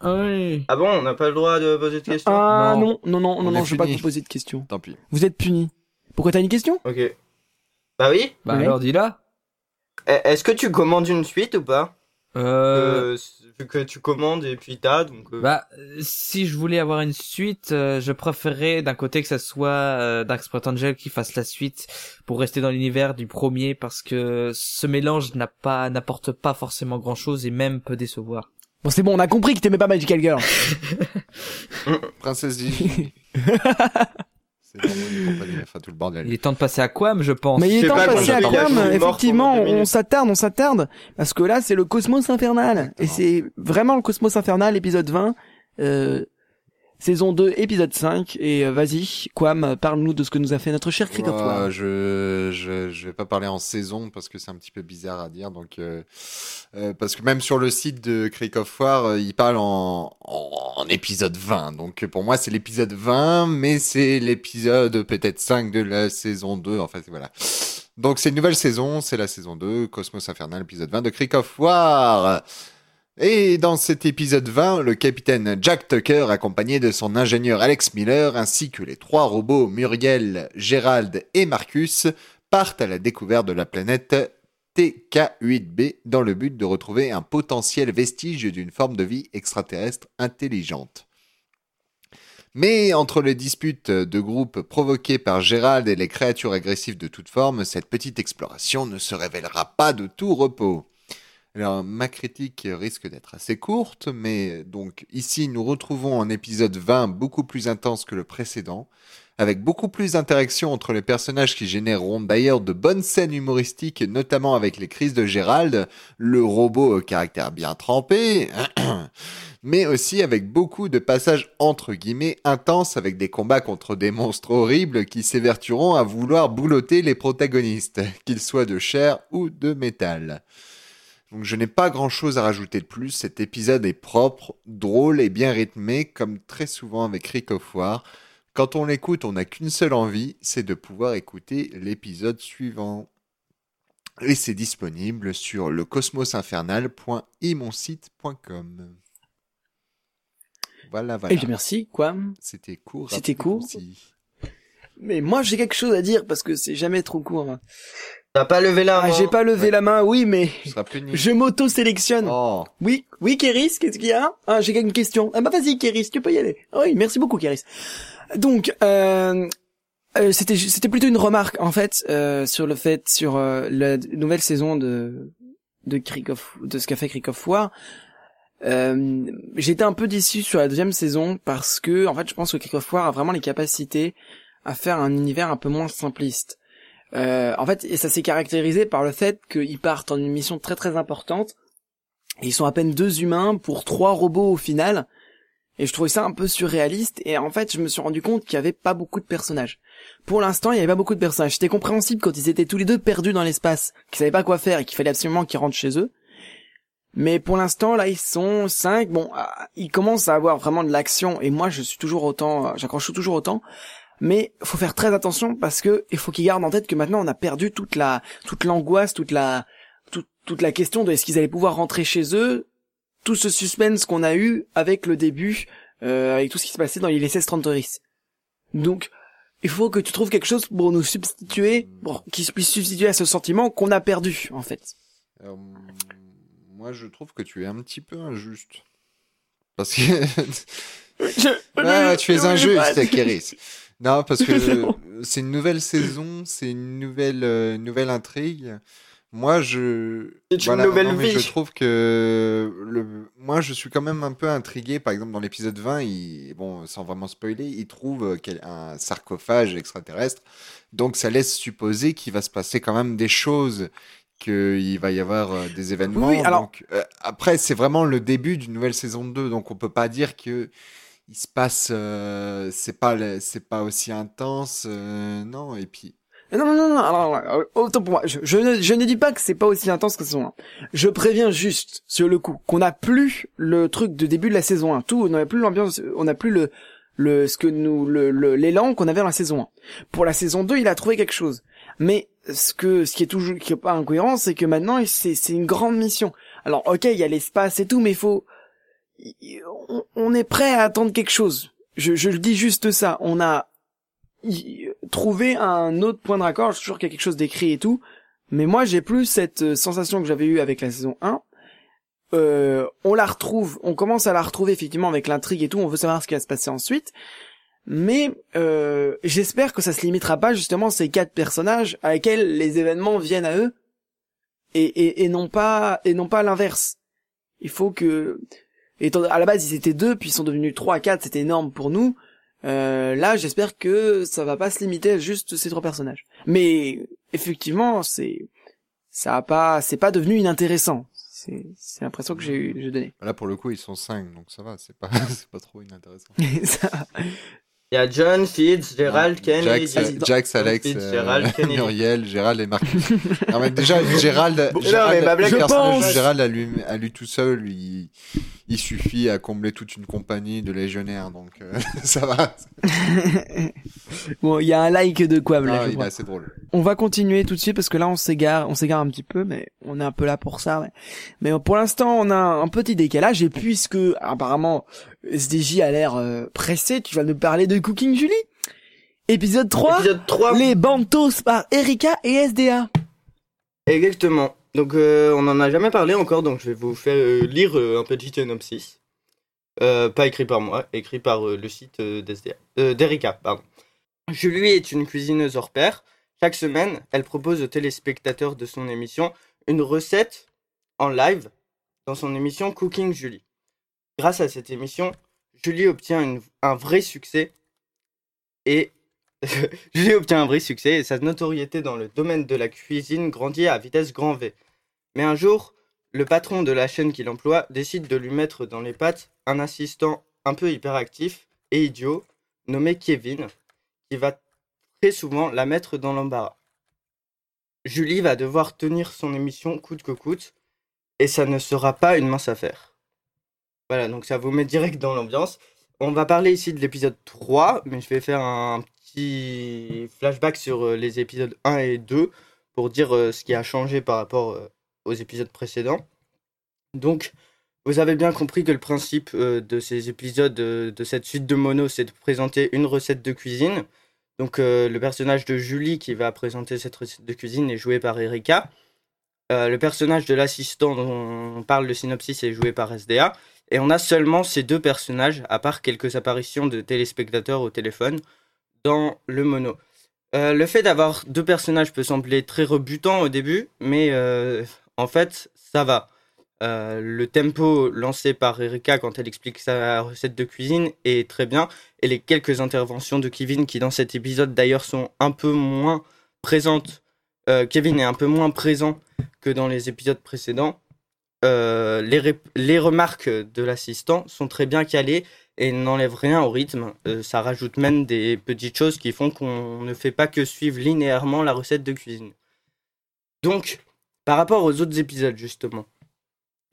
Speaker 3: Oui.
Speaker 2: Ah bon, on n'a pas le droit de poser de questions
Speaker 1: Ah
Speaker 3: Non.
Speaker 1: non, non non
Speaker 4: On
Speaker 1: non non, je vais pas
Speaker 4: puni.
Speaker 1: vous poser de questions.
Speaker 4: Tant pis.
Speaker 1: Vous êtes punis. Pourquoi t'as une question?
Speaker 2: Ok. Bah oui.
Speaker 3: Bah
Speaker 1: Oui.
Speaker 3: alors, dis-la.
Speaker 2: Eh, Est-ce que tu commandes une suite ou pas?
Speaker 3: Euh...
Speaker 2: Euh, Vu que tu commandes et puis t'as, donc... euh,
Speaker 3: Bah, si je voulais avoir une suite, euh, je préférerais d'un côté que ça soit euh, Dark Sprite Angel qui fasse la suite pour rester dans l'univers du premier parce que ce mélange n'a pas n'apporte pas forcément grand chose et même peut décevoir.
Speaker 1: Bon c'est bon, on a compris que t'aimais pas Magical Girl. [laughs]
Speaker 4: Princesse Gigi. [laughs] C'est vraiment une compagnie, enfin tout le bordel.
Speaker 3: Il est temps de passer à Quam, je pense.
Speaker 1: Mais il est temps de passer à Quam, effectivement, on s'attarde, on s'attarde, parce que là c'est le Cosmos Infernal, et c'est vraiment le Cosmos Infernal, épisode 20, euh, saison 2, épisode 5, et euh, vas-y, Quam, parle-nous de ce que nous a fait notre cher Crick
Speaker 4: Ouais, je, je je vais pas parler en saison parce que c'est un petit peu bizarre à dire. Donc euh, euh, parce que même sur le site de Creek of War il parle en, en en épisode 20 donc pour moi c'est l'épisode 20 mais c'est l'épisode peut-être 5 de la saison 2 en fait voilà. Donc c'est une nouvelle saison. C'est la saison 2 Cosmos Infernal épisode 20 de Creek of War et dans cet épisode 20, le capitaine Jack Tucker, accompagné de son ingénieur Alex Miller, ainsi que les trois robots Muriel, Gérald et Marcus, partent à la découverte de la planète TK8b dans le but de retrouver un potentiel vestige d'une forme de vie extraterrestre intelligente. Mais entre les disputes de groupe provoquées par Gérald et les créatures agressives de toute forme, cette petite exploration ne se révélera pas de tout repos. Alors, ma critique risque d'être assez courte, mais donc ici nous retrouvons un épisode 20 beaucoup plus intense que le précédent, avec beaucoup plus d'interactions entre les personnages qui généreront d'ailleurs de bonnes scènes humoristiques, notamment avec les crises de Gérald, le robot au caractère bien trempé, [clears throat] mais aussi avec beaucoup de passages entre guillemets intenses avec des combats contre des monstres horribles qui s'évertueront à vouloir boulotter les protagonistes, [laughs] qu'ils soient de chair ou de métal. Donc je n'ai pas grand chose à rajouter de plus, cet épisode est propre, drôle et bien rythmé, comme très souvent avec Rick of War. Quand on l'écoute, on n'a qu'une seule envie, c'est de pouvoir écouter l'épisode suivant. Et c'est disponible sur lecosmosinfernal.imonsite.com. Voilà,
Speaker 1: Et
Speaker 4: voilà.
Speaker 1: bien merci, Quam.
Speaker 4: C'était court.
Speaker 1: C'était court. Mais moi j'ai quelque chose à dire, parce que c'est jamais trop court.
Speaker 2: T'as pas levé la
Speaker 1: Ah,
Speaker 2: main.
Speaker 1: j'ai pas levé
Speaker 4: Ouais.
Speaker 1: la main, oui, mais je m'auto-sélectionne.
Speaker 4: Oh.
Speaker 1: Oui, oui, Kéris, qu'est-ce qu'il y a? Ah, j'ai une question. Ah bah vas-y, Kéris, tu peux y aller. Ah Oui, merci beaucoup, Kéris. Donc, euh, euh, c'était c'était plutôt une remarque en fait euh, sur le fait sur euh, la nouvelle saison de de Creek of de ce qu'a fait Creek of War. Euh, J'étais un peu déçu sur la deuxième saison parce que en fait, je pense que Creek of War a vraiment les capacités à faire un univers un peu moins simpliste. Euh, en fait, et ça s'est caractérisé par le fait qu'ils partent en une mission très très importante. Ils sont à peine deux humains pour trois robots au final. Et je trouvais ça un peu surréaliste. Et en fait, je me suis rendu compte qu'il y avait pas beaucoup de personnages. Pour l'instant, il y avait pas beaucoup de personnages. C'était compréhensible quand ils étaient tous les deux perdus dans l'espace, qu'ils savaient pas quoi faire et qu'il fallait absolument qu'ils rentrent chez eux. Mais pour l'instant, là, ils sont cinq. Bon, ah, ils commencent à avoir vraiment de l'action. Et moi, je suis toujours autant, euh, j'accroche toujours autant. Mais faut faire très attention parce que il faut qu'ils gardent en tête que maintenant on a perdu toute la, toute l'angoisse, toute la, toute, toute la question de est-ce qu'ils allaient pouvoir rentrer chez eux, tout ce suspense qu'on a eu avec le début, euh, avec tout ce qui se passait dans les 1630 Donc, il faut que tu trouves quelque chose pour nous substituer, pour qu'ils puissent substituer à ce sentiment qu'on a perdu, en fait.
Speaker 4: Euh, moi, je trouve que tu es un petit peu injuste. Parce que... Ouais, [laughs] tu es injuste, Kéris. Non, parce que
Speaker 1: C'est
Speaker 4: une nouvelle saison, c'est une nouvelle, euh, nouvelle intrigue. Moi, je.
Speaker 2: C'est une nouvelle
Speaker 4: non, mais
Speaker 2: vie.
Speaker 4: Je trouve que le, moi, je suis quand même un peu intrigué. Par exemple, dans l'épisode 20, il, bon, sans vraiment spoiler, il trouve euh, un sarcophage extraterrestre. Donc, ça laisse supposer qu'il va se passer quand même des choses, qu'il va y avoir euh, des événements.
Speaker 1: Oui, alors-
Speaker 4: Donc, euh, après, c'est vraiment le début d'une nouvelle saison de 2, donc on peut pas dire que il se passe, euh, c'est pas, c'est pas aussi intense, euh, non. Et puis,
Speaker 1: Non, non, non, non, alors, alors, autant pour moi. Je, je ne, je ne dis pas que c'est pas aussi intense que saison 1. Je préviens juste, sur le coup, qu'on n'a plus le truc de début de la saison 1. Tout, on n'a plus l'ambiance, on n'a plus le, le, ce que nous, le, l'élan qu'on avait dans la saison 1. Pour la saison 2, il a trouvé quelque chose. Mais, ce que, ce qui est toujours, qui est pas incohérent, c'est que maintenant, c'est, c'est une grande mission. Alors, ok, il y a l'espace et tout, mais faut, on, est prêt à attendre quelque chose. Je, je le dis juste ça. On a, trouver un autre point de raccord, je suis sûr qu'il y a quelque chose d'écrit et tout, mais moi j'ai plus cette euh, sensation que j'avais eue avec la saison 1. Euh, on la retrouve, on commence à la retrouver effectivement avec l'intrigue et tout, on veut savoir ce qui va se passer ensuite, mais euh, j'espère que ça se limitera pas justement ces quatre personnages à lesquels les événements viennent à eux et, et, et non pas et non pas l'inverse. Il faut que étant à la base ils étaient deux puis ils sont devenus trois à quatre, c'était énorme pour nous. Euh, là, j'espère que ça va pas se limiter à juste ces trois personnages. Mais effectivement, c'est ça a pas, c'est pas devenu inintéressant. C'est c'est l'impression que j'ai eu, j'ai donné.
Speaker 4: là, pour le coup, ils sont 5, donc ça va, c'est pas, [laughs] c'est pas trop inintéressant. [laughs]
Speaker 1: Ça-
Speaker 2: Il y a John, Fitz, Gerald, Kennedy.
Speaker 4: Jax, Jax, Alex,
Speaker 2: Fitz,
Speaker 4: euh,
Speaker 2: Gérald, [laughs] Kennedy.
Speaker 4: Muriel, Gérald et Marcus. non, mais déjà, Gérald,
Speaker 2: Bon,
Speaker 4: Gérald,
Speaker 2: non, mais ma blague,
Speaker 4: le
Speaker 1: je
Speaker 4: personnage
Speaker 1: pense-
Speaker 4: de Gérald à lui, à lui tout seul, il, il suffit à combler toute une compagnie de légionnaires, donc euh, [laughs] ça va. [laughs]
Speaker 1: bon, il y a un like de quoi là,
Speaker 4: Ah,
Speaker 1: je
Speaker 4: il est
Speaker 1: vois.
Speaker 4: assez drôle.
Speaker 1: On va continuer tout de suite parce que là on s'égare, on s'égare un petit peu, mais on est un peu là pour ça. Ouais. Mais pour l'instant on a un petit décalage et puisque apparemment SDJ a l'air euh, pressé, tu vas nous parler de Cooking Julie. Épisode 3,
Speaker 2: Épisode 3.
Speaker 1: les Bantos par Erika et SDA.
Speaker 2: Exactement. Donc euh, on en a jamais parlé encore, donc je vais vous faire euh, lire euh, un petit synopsis. Euh, pas écrit par moi, écrit par euh, le site d'Erika, pardon. Julie est une cuisineuse hors pair. Chaque semaine, elle propose aux téléspectateurs de son émission une recette en live dans son émission Cooking Julie. Grâce à cette émission, Julie obtient une- un vrai succès et [laughs] Julie obtient un vrai succès et sa notoriété dans le domaine de la cuisine grandit à vitesse grand V. Mais un jour, le patron de la chaîne qu'il emploie décide de lui mettre dans les pattes un assistant un peu hyperactif et idiot nommé Kevin qui va très souvent la mettre dans l'embarras. Julie va devoir tenir son émission coûte que coûte et ça ne sera pas une mince affaire. Voilà, donc ça vous met direct dans l'ambiance. On va parler ici de l'épisode 3, mais je vais faire un petit flashback sur euh, les épisodes 1 et 2 pour dire euh, ce qui a changé par rapport euh, aux épisodes précédents. Donc, vous avez bien compris que le principe de ces épisodes, de cette suite de mono, c'est de présenter une recette de cuisine. Donc le personnage de Julie qui va présenter cette recette de cuisine est joué par Erika. Le personnage de l'assistant dont on parle le synopsis est joué par SDA. Et on a seulement ces deux personnages, à part quelques apparitions de téléspectateurs au téléphone, dans le mono. Euh, le fait d'avoir deux personnages peut sembler très rebutant au début, mais euh, en fait, ça va. Euh, le tempo lancé par Erika quand elle explique sa recette de cuisine est très bien, et les quelques interventions de Kevin qui dans cet épisode d'ailleurs sont un peu moins présentes. Kevin est un peu moins présent que dans les épisodes précédents. Euh, les, remarques de l'assistant sont très bien calées et n'enlèvent rien au rythme. Euh, ça rajoute même des petites choses qui font qu'on ne fait pas que suivre linéairement la recette de cuisine. Donc, par rapport aux autres épisodes, justement,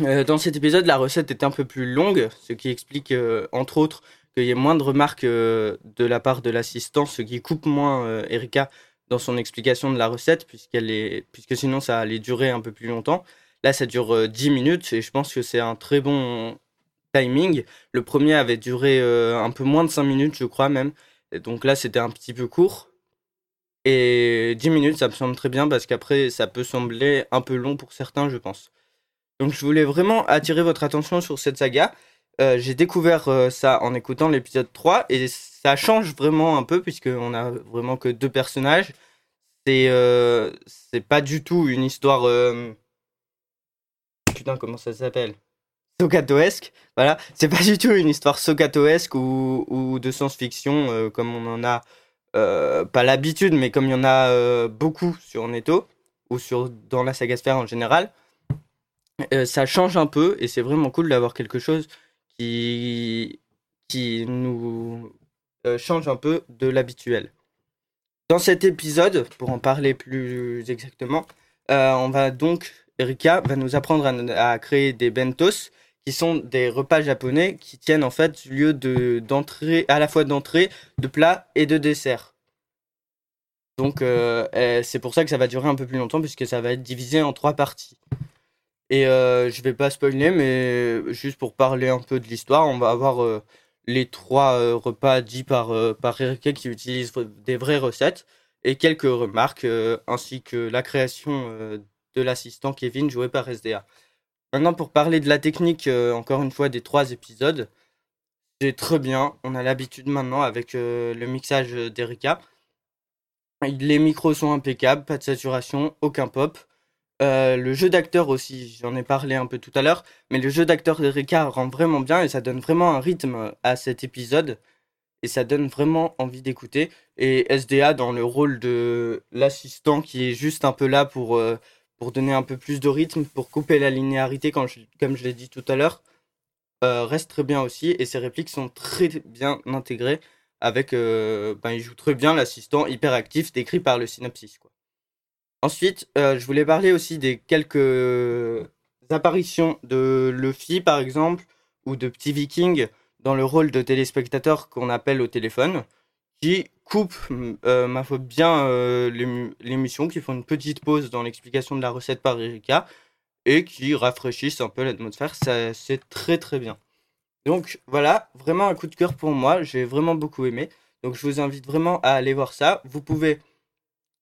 Speaker 2: euh, dans cet épisode, la recette est un peu plus longue, ce qui explique, entre autres, qu'il y ait moins de remarques de la part de l'assistant, ce qui coupe moins Erika dans son explication de la recette, est... puisque sinon ça allait durer un peu plus longtemps. Là, ça dure euh, 10 minutes, et je pense que c'est un très bon timing. Le premier avait duré euh, un peu moins de 5 minutes, je crois même. Donc là, c'était un petit peu court. Et 10 minutes, ça me semble très bien, parce qu'après, ça peut sembler un peu long pour certains, je pense. Donc je voulais vraiment attirer votre attention sur cette saga. Euh, j'ai découvert euh, ça en écoutant l'épisode 3 et ça change vraiment un peu puisqu'on a vraiment que deux personnages. Euh, c'est pas du tout une histoire... Putain, comment ça s'appelle? Sokatoesque. Voilà, c'est pas du tout une histoire sokatoesque ou, ou de science-fiction euh, comme on en a euh, pas l'habitude, mais comme il y en a euh, beaucoup sur Netto ou sur dans la saga Sphère en général. Ça change un peu et c'est vraiment cool d'avoir quelque chose qui, qui nous change un peu de l'habituel. Dans cet épisode, pour en parler plus exactement, on va donc, Erika va nous apprendre à, créer des bentos qui sont des repas japonais qui tiennent en fait lieu de d'entrée à la fois d'entrée, de plat et de dessert. Donc euh, euh, c'est pour ça que ça va durer un peu plus longtemps puisque ça va être divisé en trois parties. Et euh, je vais pas spoiler, mais juste pour parler un peu de l'histoire, on va avoir euh, les trois euh, repas dits par, par Erika qui utilisent des vraies recettes et quelques remarques, ainsi que la création de l'assistant Kevin joué par SDA. Maintenant, pour parler de la technique, euh, encore une fois, des trois épisodes, c'est très bien. On a l'habitude maintenant avec euh, le mixage d'Erika. Les micros sont impeccables, pas de saturation, aucun pop. Euh, le jeu d'acteur aussi, j'en ai parlé un peu tout à l'heure, mais le jeu d'acteur d'Erika rend vraiment bien et ça donne vraiment un rythme à cet épisode et ça donne vraiment envie d'écouter. Et SDA dans le rôle de l'assistant qui est juste un peu là pour, pour donner un peu plus de rythme, pour couper la linéarité, comme je l'ai dit tout à l'heure, euh, reste très bien aussi et ses répliques sont très bien intégrées avec, euh, ben, il joue très bien l'assistant hyperactif décrit par le synopsis. Ensuite, euh, je voulais parler aussi des quelques apparitions de Luffy, par exemple, ou de Petit Viking dans le rôle de téléspectateur qu'on appelle au téléphone, qui coupent, euh, ma foi, bien euh, l'émission, qui font une petite pause dans l'explication de la recette par Erika, et qui rafraîchissent un peu l'atmosphère. C'est très très bien. Donc voilà, vraiment un coup de cœur pour moi, j'ai vraiment beaucoup aimé. Donc je vous invite vraiment à aller voir ça. Vous pouvez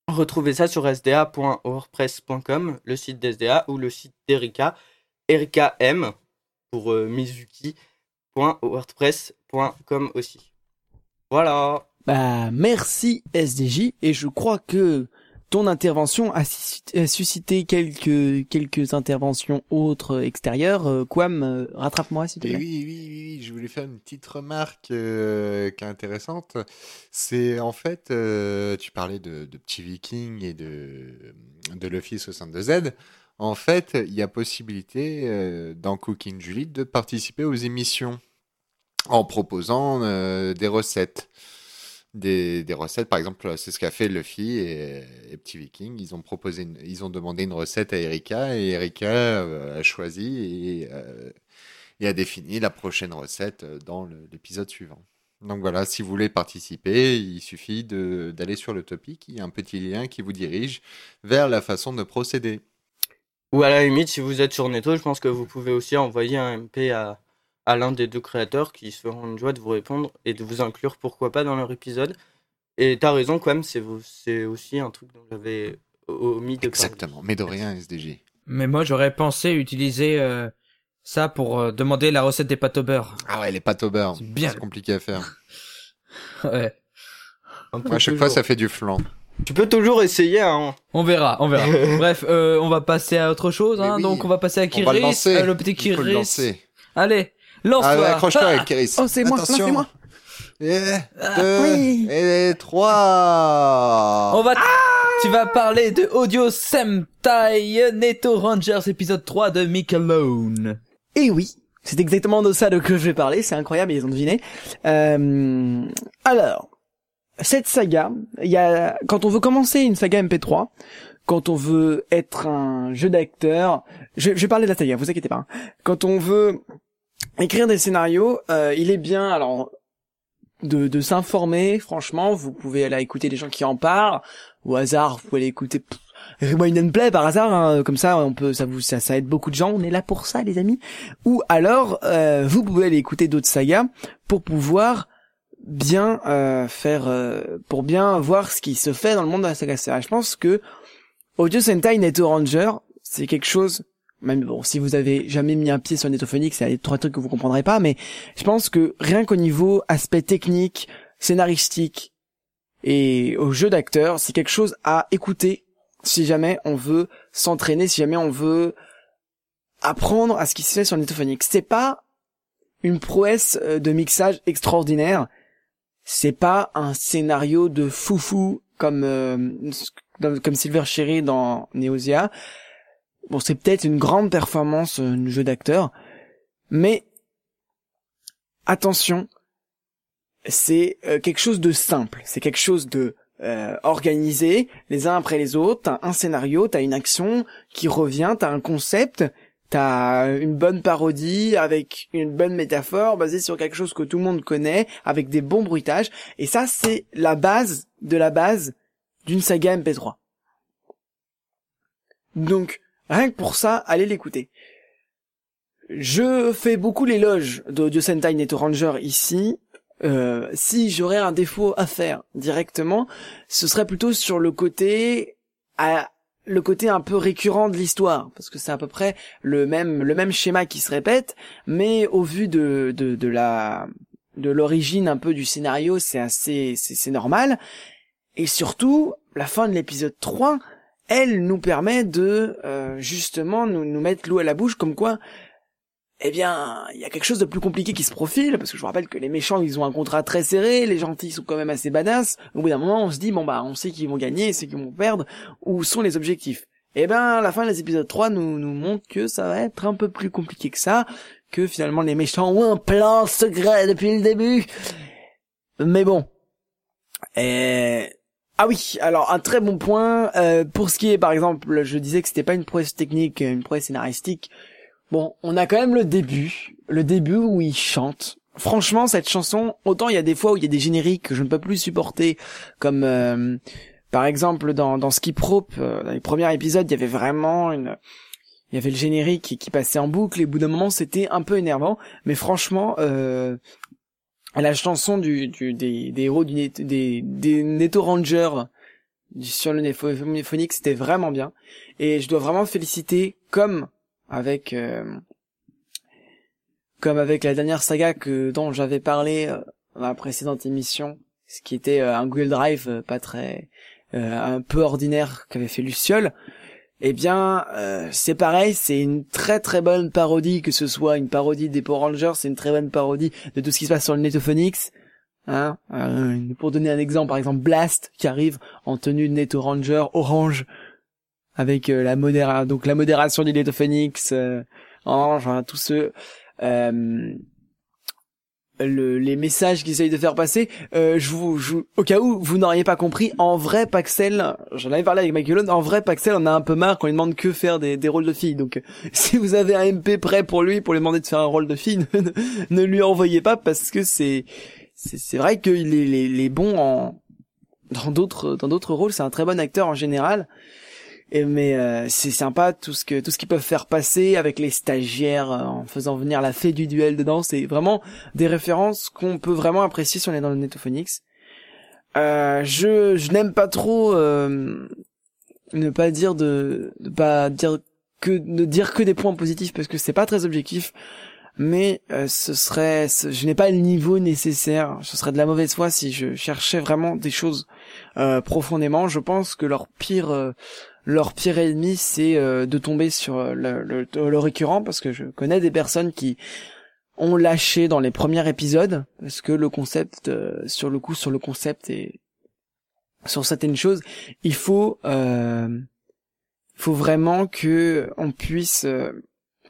Speaker 2: retrouver ça sur sda.wordpress.com, le site d'SDA ou le site d'Erika, Erika M pour euh, mizuki.wordpress.com aussi. Voilà.
Speaker 1: Bah, merci SDJ, et je crois que ton intervention a suscité, quelques, quelques interventions autres extérieures. Euh, Quam, euh, rattrape-moi s'il te
Speaker 4: Et
Speaker 1: plaît.
Speaker 4: oui, oui, oui, je voulais faire une petite remarque euh, qui est intéressante. C'est en fait, euh, tu parlais de, de Petit Viking et de, de Luffy 62Z. En fait, il y a possibilité euh, dans Cooking Julie de participer aux émissions en proposant euh, des recettes. Des, recettes, par exemple, c'est ce qu'a fait Luffy et, et Petit Viking. Ils ont proposé, ils ont demandé une recette à Erika et Erika euh, a choisi et euh, et a défini la prochaine recette euh, dans l'épisode suivant. Donc voilà, si vous voulez participer, il suffit d'aller sur le topic, il y a un petit lien qui vous dirige vers la façon de procéder.
Speaker 2: Ou à la limite, si vous êtes sur Netto, je pense que vous pouvez aussi envoyer un MP à, à l'un des deux créateurs qui se feront une joie de vous répondre et de vous inclure, pourquoi pas, dans leur épisode. Et t'as raison, quand même, c'est c'est aussi un truc dont j'avais omis de parler.
Speaker 4: Exactement, mais de rien, SDJ.
Speaker 3: Mais moi, j'aurais pensé utiliser euh, ça pour euh, demander la recette des pâtes au beurre.
Speaker 4: Ah ouais, les pâtes au beurre.
Speaker 3: C'est bien.
Speaker 4: C'est compliqué à faire. [laughs]
Speaker 3: Ouais.
Speaker 2: Un peu
Speaker 4: À chaque fois, ça fait du flan.
Speaker 2: Tu peux toujours essayer, hein.
Speaker 3: On verra, on verra. [laughs] Bref, euh, on va passer à autre chose. Hein,
Speaker 4: oui.
Speaker 3: Donc, on va passer à
Speaker 4: On
Speaker 3: Kiris.
Speaker 4: va le lancer.
Speaker 3: euh, le petit Kiris.
Speaker 4: lancer.
Speaker 3: Allez, lance-toi.
Speaker 4: Accroche-toi
Speaker 3: Ah
Speaker 4: avec Kiris.
Speaker 1: Oh, c'est moi, non,
Speaker 4: Attention.
Speaker 1: c'est moi.
Speaker 4: Et
Speaker 1: Ah,
Speaker 4: deux,
Speaker 1: oui.
Speaker 4: et trois.
Speaker 3: On va, tu vas parler de Audio Sentai Neto Rangers épisode 3 de Michelone.
Speaker 1: Et oui, c'est exactement de ça de que je vais parler, c'est incroyable, ils ont deviné. Euh, alors, cette saga, il y a quand on veut commencer une saga MP3, quand on veut être un jeu d'acteur, je, je vais parler de la saga, vous inquiétez pas. hein. Quand on veut écrire des scénarios, euh, il est bien alors de, s'informer, franchement, vous pouvez aller écouter des gens qui en parlent, au hasard, vous pouvez aller écouter Rewind and Play par hasard, hein, comme ça on peut ça vous ça, ça aide beaucoup de gens, on est là pour ça les amis. Ou alors euh, vous pouvez aller écouter d'autres sagas pour pouvoir bien euh, faire euh, pour bien voir ce qui se fait dans le monde de la saga. Je pense que Audio Sentai Neto Ranger, c'est quelque chose même bon, si vous avez jamais mis un pied sur y a trois trucs que vous comprendrez pas, mais je pense que rien qu'au niveau aspect technique, scénaristique et au jeu d'acteur, c'est quelque chose à écouter si jamais on veut s'entraîner, si jamais on veut apprendre à ce qui se fait sur Netophonics. C'est pas une prouesse euh, de mixage extraordinaire, c'est pas un scénario de foufou comme euh, comme Silver Cherry dans Neosia. Bon, c'est peut-être une grande performance, euh, un jeu d'acteur, mais attention, c'est euh, quelque chose de simple, c'est quelque chose de euh, organisé, les uns après les autres, t'as un scénario, t'as une action qui revient, t'as un concept, t'as une bonne parodie avec une bonne métaphore basée sur quelque chose que tout le monde connaît, avec des bons bruitages, et ça c'est la base de la base d'une saga MP3. Donc, rien que pour ça, allez l'écouter. Je fais beaucoup l'éloge d'Audio Sentai Neto Ranger ici. Euh, si j'aurais un défaut à faire directement, ce serait plutôt sur le côté à le côté un peu récurrent de l'histoire parce que c'est à peu près le même le même schéma qui se répète mais au vu de de, la de l'origine un peu du scénario c'est assez c'est c'est normal et surtout la fin de l'épisode 3 elle nous permet de euh, justement nous nous mettre l'eau à la bouche comme quoi eh bien, il y a quelque chose de plus compliqué qui se profile, parce que je vous rappelle que les méchants, ils ont un contrat très serré, les gentils sont quand même assez badass. Au bout d'un moment, on se dit, bon bah, on sait qu'ils vont gagner, c'est qu'ils vont perdre, où sont les objectifs Eh ben, la fin des épisodes 3 nous, nous montre que ça va être un peu plus compliqué que ça, que finalement les méchants ont un plan secret depuis le début. Mais bon. Et... Ah oui, alors un très bon point, euh, pour ce qui est par exemple, je disais que c'était pas une prouesse technique, une prouesse scénaristique, Bon, on a quand même le début, le début où il chante. Franchement, cette chanson, autant il y a des fois où il y a des génériques que je ne peux plus supporter, comme euh, par exemple dans, dans Skip euh, dans les premiers épisodes, il y avait vraiment une... Il y avait le générique qui, qui passait en boucle et au bout d'un moment c'était un peu énervant, mais franchement, euh, la chanson des, des héros du des, des Neto Rangers sur le Nephonic, c'était vraiment bien. Et je dois vraiment féliciter, comme avec euh, comme avec la dernière saga que dont j'avais parlé euh, dans la précédente émission, ce qui était euh, un Google Drive pas très un peu ordinaire qu'avait fait Luciole. Eh bien, euh, c'est pareil, c'est une très très bonne parodie, que ce soit une parodie des Power c'est une très bonne parodie de tout ce qui se passe sur le Netophonics. Hein Euh, pour donner un exemple, par exemple Blast qui arrive en tenue de Neto orange avec euh, la modéra donc la modération du Netophonix, euh, Orange, hein, ceux euh, le, les messages qu'ils essayent de faire passer. Euh, je vous, je au cas où vous n'auriez pas compris, en vrai Paxel, j'en avais parlé avec Michael, en vrai Paxel, on a un peu marre qu'on lui demande que faire des, des rôles de filles. Donc, [laughs] si vous avez un MP prêt pour lui, pour lui demander de faire un rôle de fille, [laughs] ne, ne lui envoyez pas parce que c'est, c'est, c'est vrai qu'il est, les, les bons en dans d'autres dans d'autres rôles. C'est un très bon acteur en général. Et mais euh, c'est sympa tout ce que tout ce qu'ils peuvent faire passer avec les stagiaires euh, en faisant venir la fée du duel dedans, c'est vraiment des références qu'on peut vraiment apprécier si on est dans le Netophonix. Euh, je je n'aime pas trop euh, ne pas dire de ne pas dire que ne dire que des points positifs parce que c'est pas très objectif. Mais euh, ce serait, je n'ai pas le niveau nécessaire. Ce serait de la mauvaise foi si je cherchais vraiment des choses euh, profondément. Je pense que leur pire, euh, leur pire ennemi, c'est euh, de tomber sur euh, le, le, le récurrent, parce que je connais des personnes qui ont lâché dans les premiers épisodes parce que le concept, euh, sur le coup, sur le concept et sur certaines choses, il faut, euh, faut vraiment que on puisse. euh,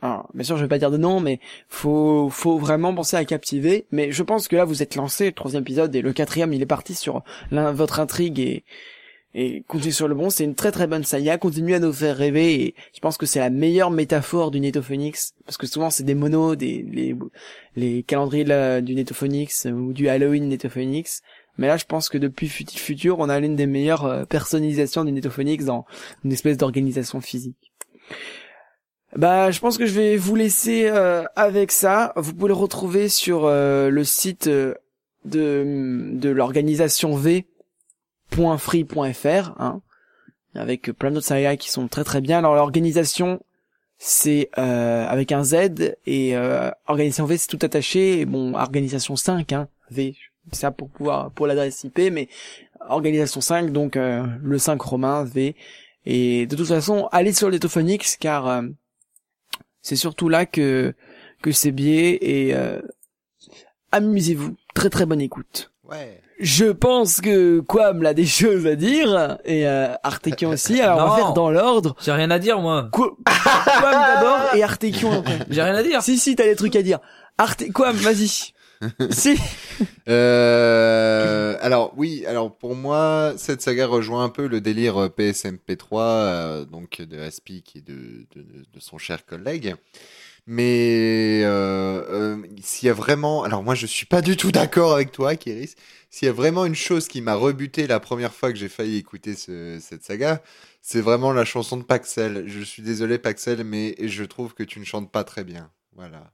Speaker 1: alors, bien sûr, je vais pas dire de non, mais faut, faut vraiment penser à captiver. Mais je pense que là, vous êtes lancé, le troisième épisode, et le quatrième, il est parti sur votre intrigue et, et continuez sur le bon. C'est une très très bonne saga. Continuez à nous faire rêver et je pense que c'est la meilleure métaphore du Netophonix. Parce que souvent, c'est des monos, des, les, les calendriers la- du Netophonix ou du Halloween Netophonix. Mais là, je pense que depuis Futur, on a l'une des meilleures euh, personnalisations du Netophonix dans une espèce d'organisation physique. Bah, je pense que je vais vous laisser euh, avec ça. Vous pouvez le retrouver sur euh, le site euh, de, de l'organisation v.free.fr, hein, avec plein d'autres sagas qui sont très très bien. Alors l'organisation, c'est euh, avec un Z et euh, organisation V c'est tout attaché. Et bon, organisation 5, hein, V, ça pour pouvoir pour l'adresse IP, mais organisation 5, donc euh, le 5 romain V. Et de toute façon, allez sur l'Etophonix car euh, c'est surtout là que que c'est biais et euh, amusez-vous. Très très bonne écoute.
Speaker 4: Ouais.
Speaker 1: Je pense que Quam a des choses à dire et euh, Artekion aussi. Alors on va
Speaker 3: Non.
Speaker 1: faire dans l'ordre.
Speaker 3: J'ai rien à dire, moi.
Speaker 1: Qu- Quam d'abord et Artekion après.
Speaker 3: J'ai rien à dire.
Speaker 1: Si si, t'as des trucs à dire. Arte Quam, vas-y. [laughs] si.
Speaker 4: Euh, alors oui, alors pour moi, cette saga rejoint un peu le délire euh, PSMP3, euh, donc de Aspic et de, de, de son cher collègue. Mais euh, euh, s'il y a vraiment, alors moi je suis pas du tout d'accord avec toi, Kéris. S'il y a vraiment une chose qui m'a rebuté la première fois que j'ai failli écouter ce- cette saga, c'est vraiment la chanson de Paxel. Je suis désolé Paxel, mais je trouve que tu ne chantes pas très bien. Voilà.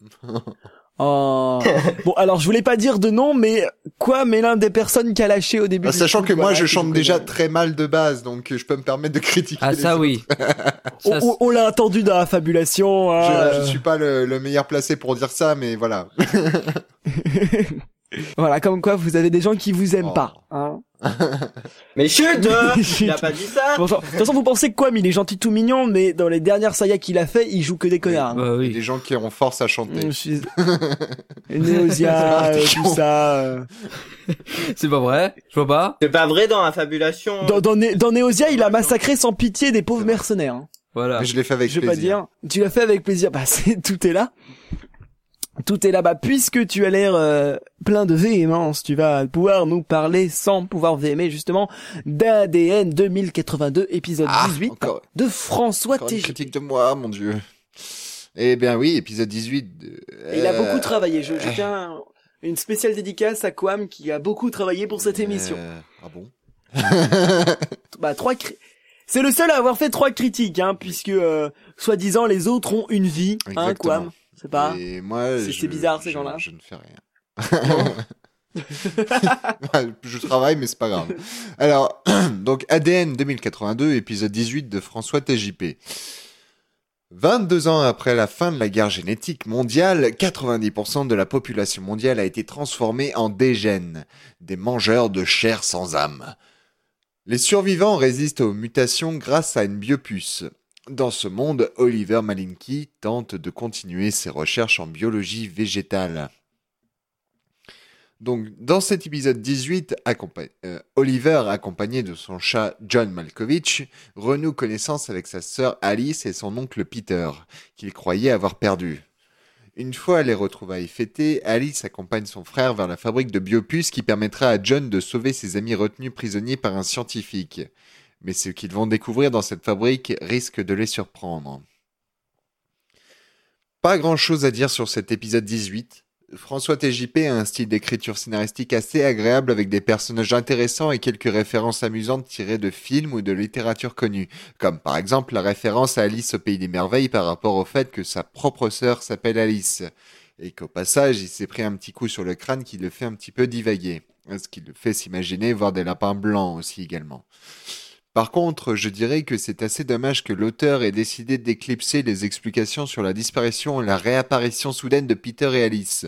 Speaker 4: [laughs]
Speaker 1: Oh. [laughs] Bon alors je voulais pas dire de nom, mais Quam est l'un des personnes qui a lâché au début.
Speaker 4: Ah,
Speaker 1: du
Speaker 4: Sachant que moi
Speaker 1: voilà,
Speaker 4: je chante déjà très mal de base, donc je peux me permettre de critiquer.
Speaker 3: Ah,
Speaker 4: les
Speaker 3: ça
Speaker 4: autres. [laughs]
Speaker 3: oui.
Speaker 1: On,
Speaker 3: Ça,
Speaker 1: on- on l'a entendu dans la fabulation. hein,
Speaker 4: Je, je suis pas le, le meilleur placé pour dire ça, mais voilà. [laughs] [laughs]
Speaker 1: voilà, comme quoi vous avez des gens qui vous aiment
Speaker 4: Oh.
Speaker 1: pas. Hein. [laughs]
Speaker 2: Mais chut [laughs] Il a pas dit ça
Speaker 1: de toute façon, vous pensez que Quam il est gentil tout mignon, mais dans les dernières sagas qu'il a fait, il joue que des connards. hein.
Speaker 3: Bah
Speaker 4: Il y a
Speaker 3: oui.
Speaker 4: des gens qui ont force à chanter.
Speaker 1: Je suis... Néosia, euh, tout ça. euh.
Speaker 3: C'est pas vrai. Je vois pas.
Speaker 2: C'est pas vrai dans la fabulation.
Speaker 1: Dans, dans, Né- dans Néosia, il a massacré sans pitié des pauvres mercenaires. hein.
Speaker 3: Voilà.
Speaker 4: Mais je l'ai fait avec
Speaker 1: Je vais pas
Speaker 4: plaisir.
Speaker 1: dire. Tu l'as fait avec plaisir. Bah, c'est, tout est là. Tout est là. Bah, puisque tu as l'air euh, plein de véhémence, tu vas pouvoir nous parler sans pouvoir véhémer justement d'ADN 2082 épisode
Speaker 4: Ah,
Speaker 1: 18
Speaker 4: encore,
Speaker 1: de François TJ.
Speaker 4: critique de moi, mon dieu. Eh bien oui, épisode 18. de-
Speaker 1: Il a
Speaker 4: euh,
Speaker 1: beaucoup travaillé. Je, je tiens une spéciale dédicace à Quam qui a beaucoup travaillé pour cette émission.
Speaker 4: euh, Ah bon [laughs]
Speaker 1: Bah trois. cri- C'est le seul à avoir fait trois critiques, hein, puisque euh, soi-disant les autres ont une vie, hein. Quam. C'est pas.
Speaker 4: Et moi,
Speaker 1: C'est- bizarre, ces gens-là.
Speaker 4: Je ne fais rien. [laughs] je travaille, mais c'est pas grave. Alors, [clears throat] donc ADN 2082, épisode 18 de François TJP. 22 ans après la fin de la guerre génétique mondiale, 90% de la population mondiale a été transformée en dégènes, des mangeurs de chair sans âme. Les survivants résistent aux mutations grâce à une biopuce. Dans ce monde, Oliver Malinky tente de continuer ses recherches en biologie végétale. Donc, dans cet épisode 18, accompa- euh, Oliver, accompagné de son chat John Malkovich, renoue connaissance avec sa sœur Alice et son oncle Peter, qu'il croyait avoir perdu. Une fois les retrouvailles fêtées, Alice accompagne son frère vers la fabrique de biopuces qui permettra à John de sauver ses amis retenus prisonniers par un scientifique. Mais ce qu'ils vont découvrir dans cette fabrique risque de les surprendre. Pas grand chose à dire sur cet épisode 18. François TJP a un style d'écriture scénaristique assez agréable avec des personnages intéressants et quelques références amusantes tirées de films ou de littérature connue, comme par exemple la référence à Alice au Pays des Merveilles par rapport au fait que sa propre sœur s'appelle Alice, et qu'au passage il s'est pris un petit coup sur le crâne qui le fait un petit peu divaguer. ce qui le fait s'imaginer voir des lapins blancs aussi également. Par contre, je dirais que c'est assez dommage que l'auteur ait décidé d'éclipser les explications sur la disparition et la réapparition soudaine de Peter et Alice.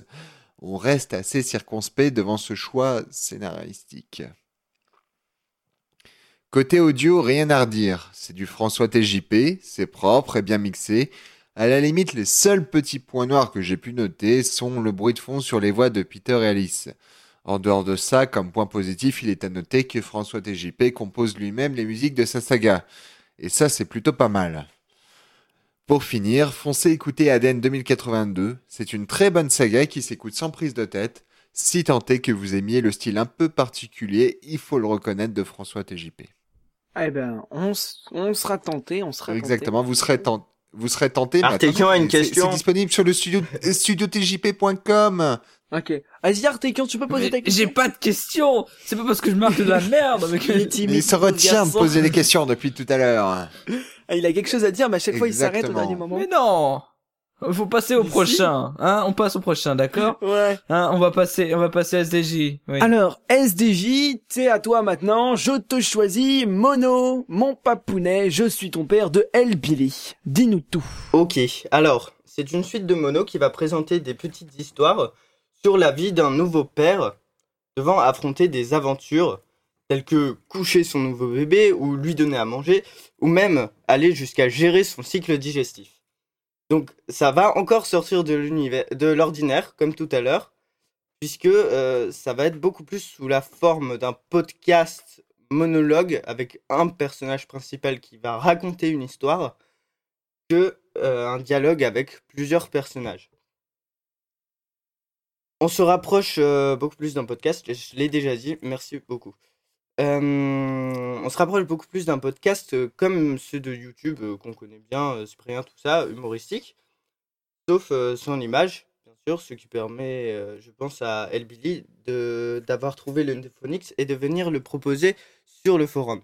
Speaker 4: On reste assez circonspect devant ce choix scénaristique. Côté audio, rien à redire. C'est du François TJP, c'est propre et bien mixé. À la limite, les seuls petits points noirs que j'ai pu noter sont le bruit de fond sur les voix de Peter et Alice. En dehors de ça, comme point positif, il est à noter que François TJP compose lui-même les musiques de sa saga. Et ça, c'est plutôt pas mal. Pour finir, foncez écouter Aden 2082. C'est une très bonne saga qui s'écoute sans prise de tête. Si tant est que vous aimiez le style un peu particulier, il faut le reconnaître de François TJP.
Speaker 1: Eh ben, on, sera tenté, on sera tenté.
Speaker 4: Exactement, vous serez tenté. Vous serez tenté.
Speaker 2: Artekian a une question.
Speaker 4: C'est disponible sur le studio, studiotjp.com.
Speaker 1: Ok. Vas-y, Artekian, tu peux poser ta question.
Speaker 3: J'ai pas de questions. C'est pas parce que je marque de la [laughs] merde. mais que-
Speaker 1: Il
Speaker 4: Il se retient de poser des questions depuis tout à l'heure.
Speaker 1: Ah, il a quelque chose à dire, mais à chaque fois, il s'arrête au dernier moment.
Speaker 3: Mais non. Faut passer au prochain. Hein, on passe au prochain, d'accord [laughs]
Speaker 1: Ouais.
Speaker 3: Hein, on va passer, on va passer à SDJ. Oui.
Speaker 1: Alors, SDJ, c'est à toi maintenant. Je te choisis, Mono, mon papounet, je suis ton père de El Billy. Dis-nous tout.
Speaker 2: Ok, alors, c'est une suite de mono qui va présenter des petites histoires sur la vie d'un nouveau père devant affronter des aventures telles que coucher son nouveau bébé ou lui donner à manger ou même aller jusqu'à gérer son cycle digestif. Donc ça va encore sortir de l'ordinaire comme tout à l'heure, puisque euh, ça va être beaucoup plus sous la forme d'un podcast monologue avec un personnage principal qui va raconter une histoire que euh, un dialogue avec plusieurs personnages. On se rapproche euh, beaucoup plus d'un podcast, je l'ai déjà dit, merci beaucoup. Euh, on se rapproche beaucoup plus d'un podcast euh, comme ceux de YouTube euh, qu'on connaît bien, euh, Cyprien, tout ça, humoristique, sauf euh, sans image, bien sûr, ce qui permet, euh, je pense, à El Billy d'avoir trouvé le Phonics et de venir le proposer sur le forum.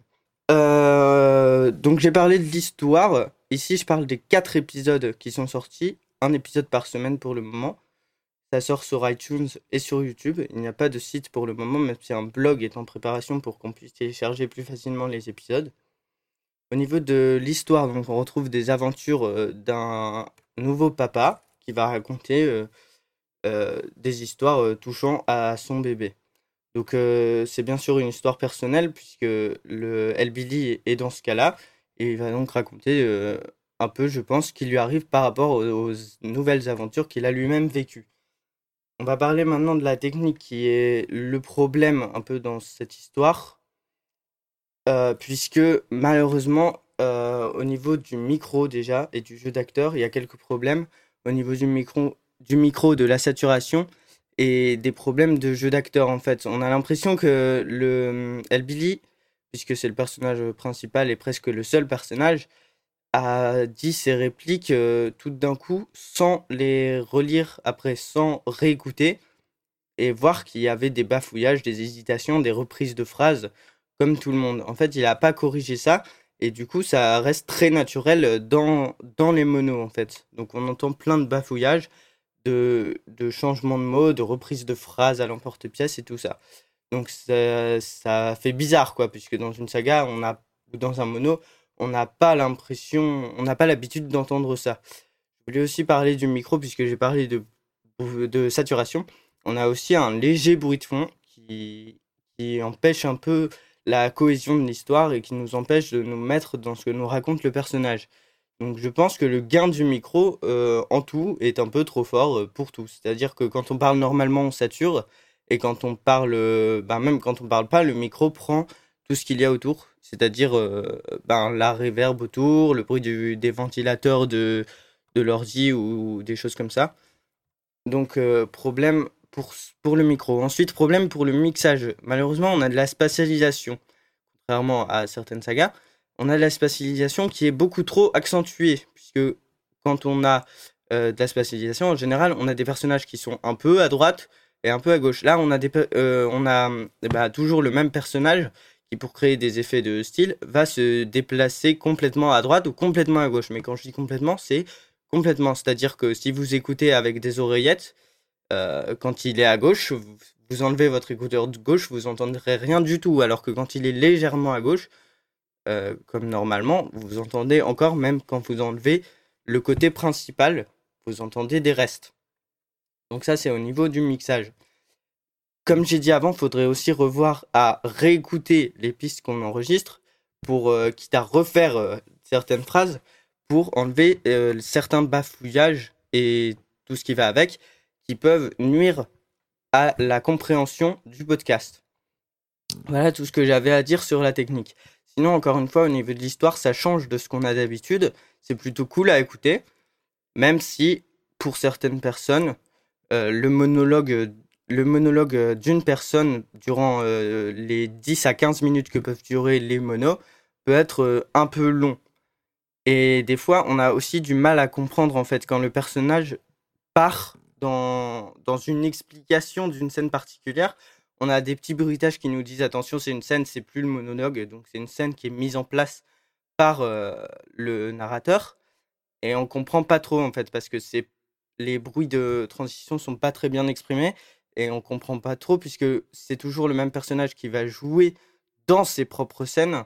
Speaker 2: Euh, donc j'ai parlé de l'histoire. Ici, je parle des quatre épisodes qui sont sortis, un épisode par semaine pour le moment. Ça sort sur iTunes et sur YouTube. Il n'y a pas de site pour le moment, même si un blog est en préparation pour qu'on puisse télécharger plus facilement les épisodes. Au niveau de l'histoire, on retrouve des aventures euh, d'un nouveau papa qui va raconter euh, euh, des histoires touchant à son bébé. Donc c'est bien sûr une histoire personnelle puisque le Billy est dans ce cas-là et il va donc raconter un peu, je pense, ce qui lui arrive par rapport aux nouvelles aventures qu'il a lui-même vécues. On va parler maintenant de la technique qui est le problème un peu dans cette histoire, euh, puisque malheureusement, euh, au niveau du micro déjà et du jeu d'acteur, il y a quelques problèmes au niveau du micro, de la saturation et des problèmes de jeu d'acteur en fait. On a l'impression que le El Billy, puisque c'est le personnage principal et presque le seul personnage, a dit ses répliques euh, toutes d'un coup sans les relire après, sans réécouter et voir qu'il y avait des bafouillages, des hésitations, des reprises de phrases comme tout le monde. En fait, il n'a pas corrigé ça et du coup, ça reste très naturel dans, dans les monos en fait. Donc on entend plein de bafouillages, de, de changements de mots, de reprises de phrases à l'emporte-pièce et tout ça. Donc ça, ça fait bizarre quoi, puisque dans une saga, on a, ou dans un mono, on n'a pas l'impression, on n'a pas l'habitude d'entendre ça. Je voulais aussi parler du micro, puisque j'ai parlé de, de saturation. On a aussi un léger bruit de fond qui, qui empêche un peu la cohésion de l'histoire et qui nous empêche de nous mettre dans ce que nous raconte le personnage. Donc je pense que le gain du micro euh, en tout est un peu trop fort euh, pour tout. C'est-à-dire que quand on parle normalement, on sature. Et quand on parle, euh, ben même quand on parle pas, le micro prend tout ce qu'il y a autour. C'est-à-dire euh, ben, la réverb autour, le bruit du, des ventilateurs de, de l'ordi ou des choses comme ça. Donc euh, problème pour, pour le micro. Ensuite, problème pour le mixage. Malheureusement, on a de la spatialisation. Contrairement à certaines sagas, on a de la spatialisation qui est beaucoup trop accentuée. Puisque quand on a euh, de la spatialisation, en général, on a des personnages qui sont un peu à droite et un peu à gauche. Là, on a, des, euh, on a ben, toujours le même personnage pour créer des effets de style, va se déplacer complètement à droite ou complètement à gauche. Mais quand je dis complètement, c'est complètement. C'est-à-dire que si vous écoutez avec des oreillettes, euh, quand il est à gauche, vous, vous enlevez votre écouteur de gauche, vous entendrez rien du tout, alors que quand il est légèrement à gauche, euh, comme normalement, vous entendez encore, même quand vous enlevez le côté principal, vous entendez des restes. Donc ça, c'est au niveau du mixage. Comme j'ai dit avant, faudrait aussi revoir à réécouter les pistes qu'on enregistre pour euh, quitte à refaire euh, certaines phrases pour enlever euh, certains bafouillages et tout ce qui va avec qui peuvent nuire à la compréhension du podcast. Voilà tout ce que j'avais à dire sur la technique. Sinon, encore une fois, au niveau de l'histoire, ça change de ce qu'on a d'habitude. C'est plutôt cool à écouter, même si pour certaines personnes, euh, le monologue, le monologue euh, d'une personne durant euh, les 10 à 15 minutes que peuvent durer les monos peut être euh, un peu long. Et des fois, on a aussi du mal à comprendre en fait quand le personnage part dans, dans une explication d'une scène particulière. On a des petits bruitages qui nous disent attention, c'est une scène, c'est plus le monologue, donc c'est une scène qui est mise en place par le narrateur. Et on comprend pas trop en fait parce que c'est les bruits de transition sont pas très bien exprimés et on comprend pas trop puisque c'est toujours le même personnage qui va jouer dans ses propres scènes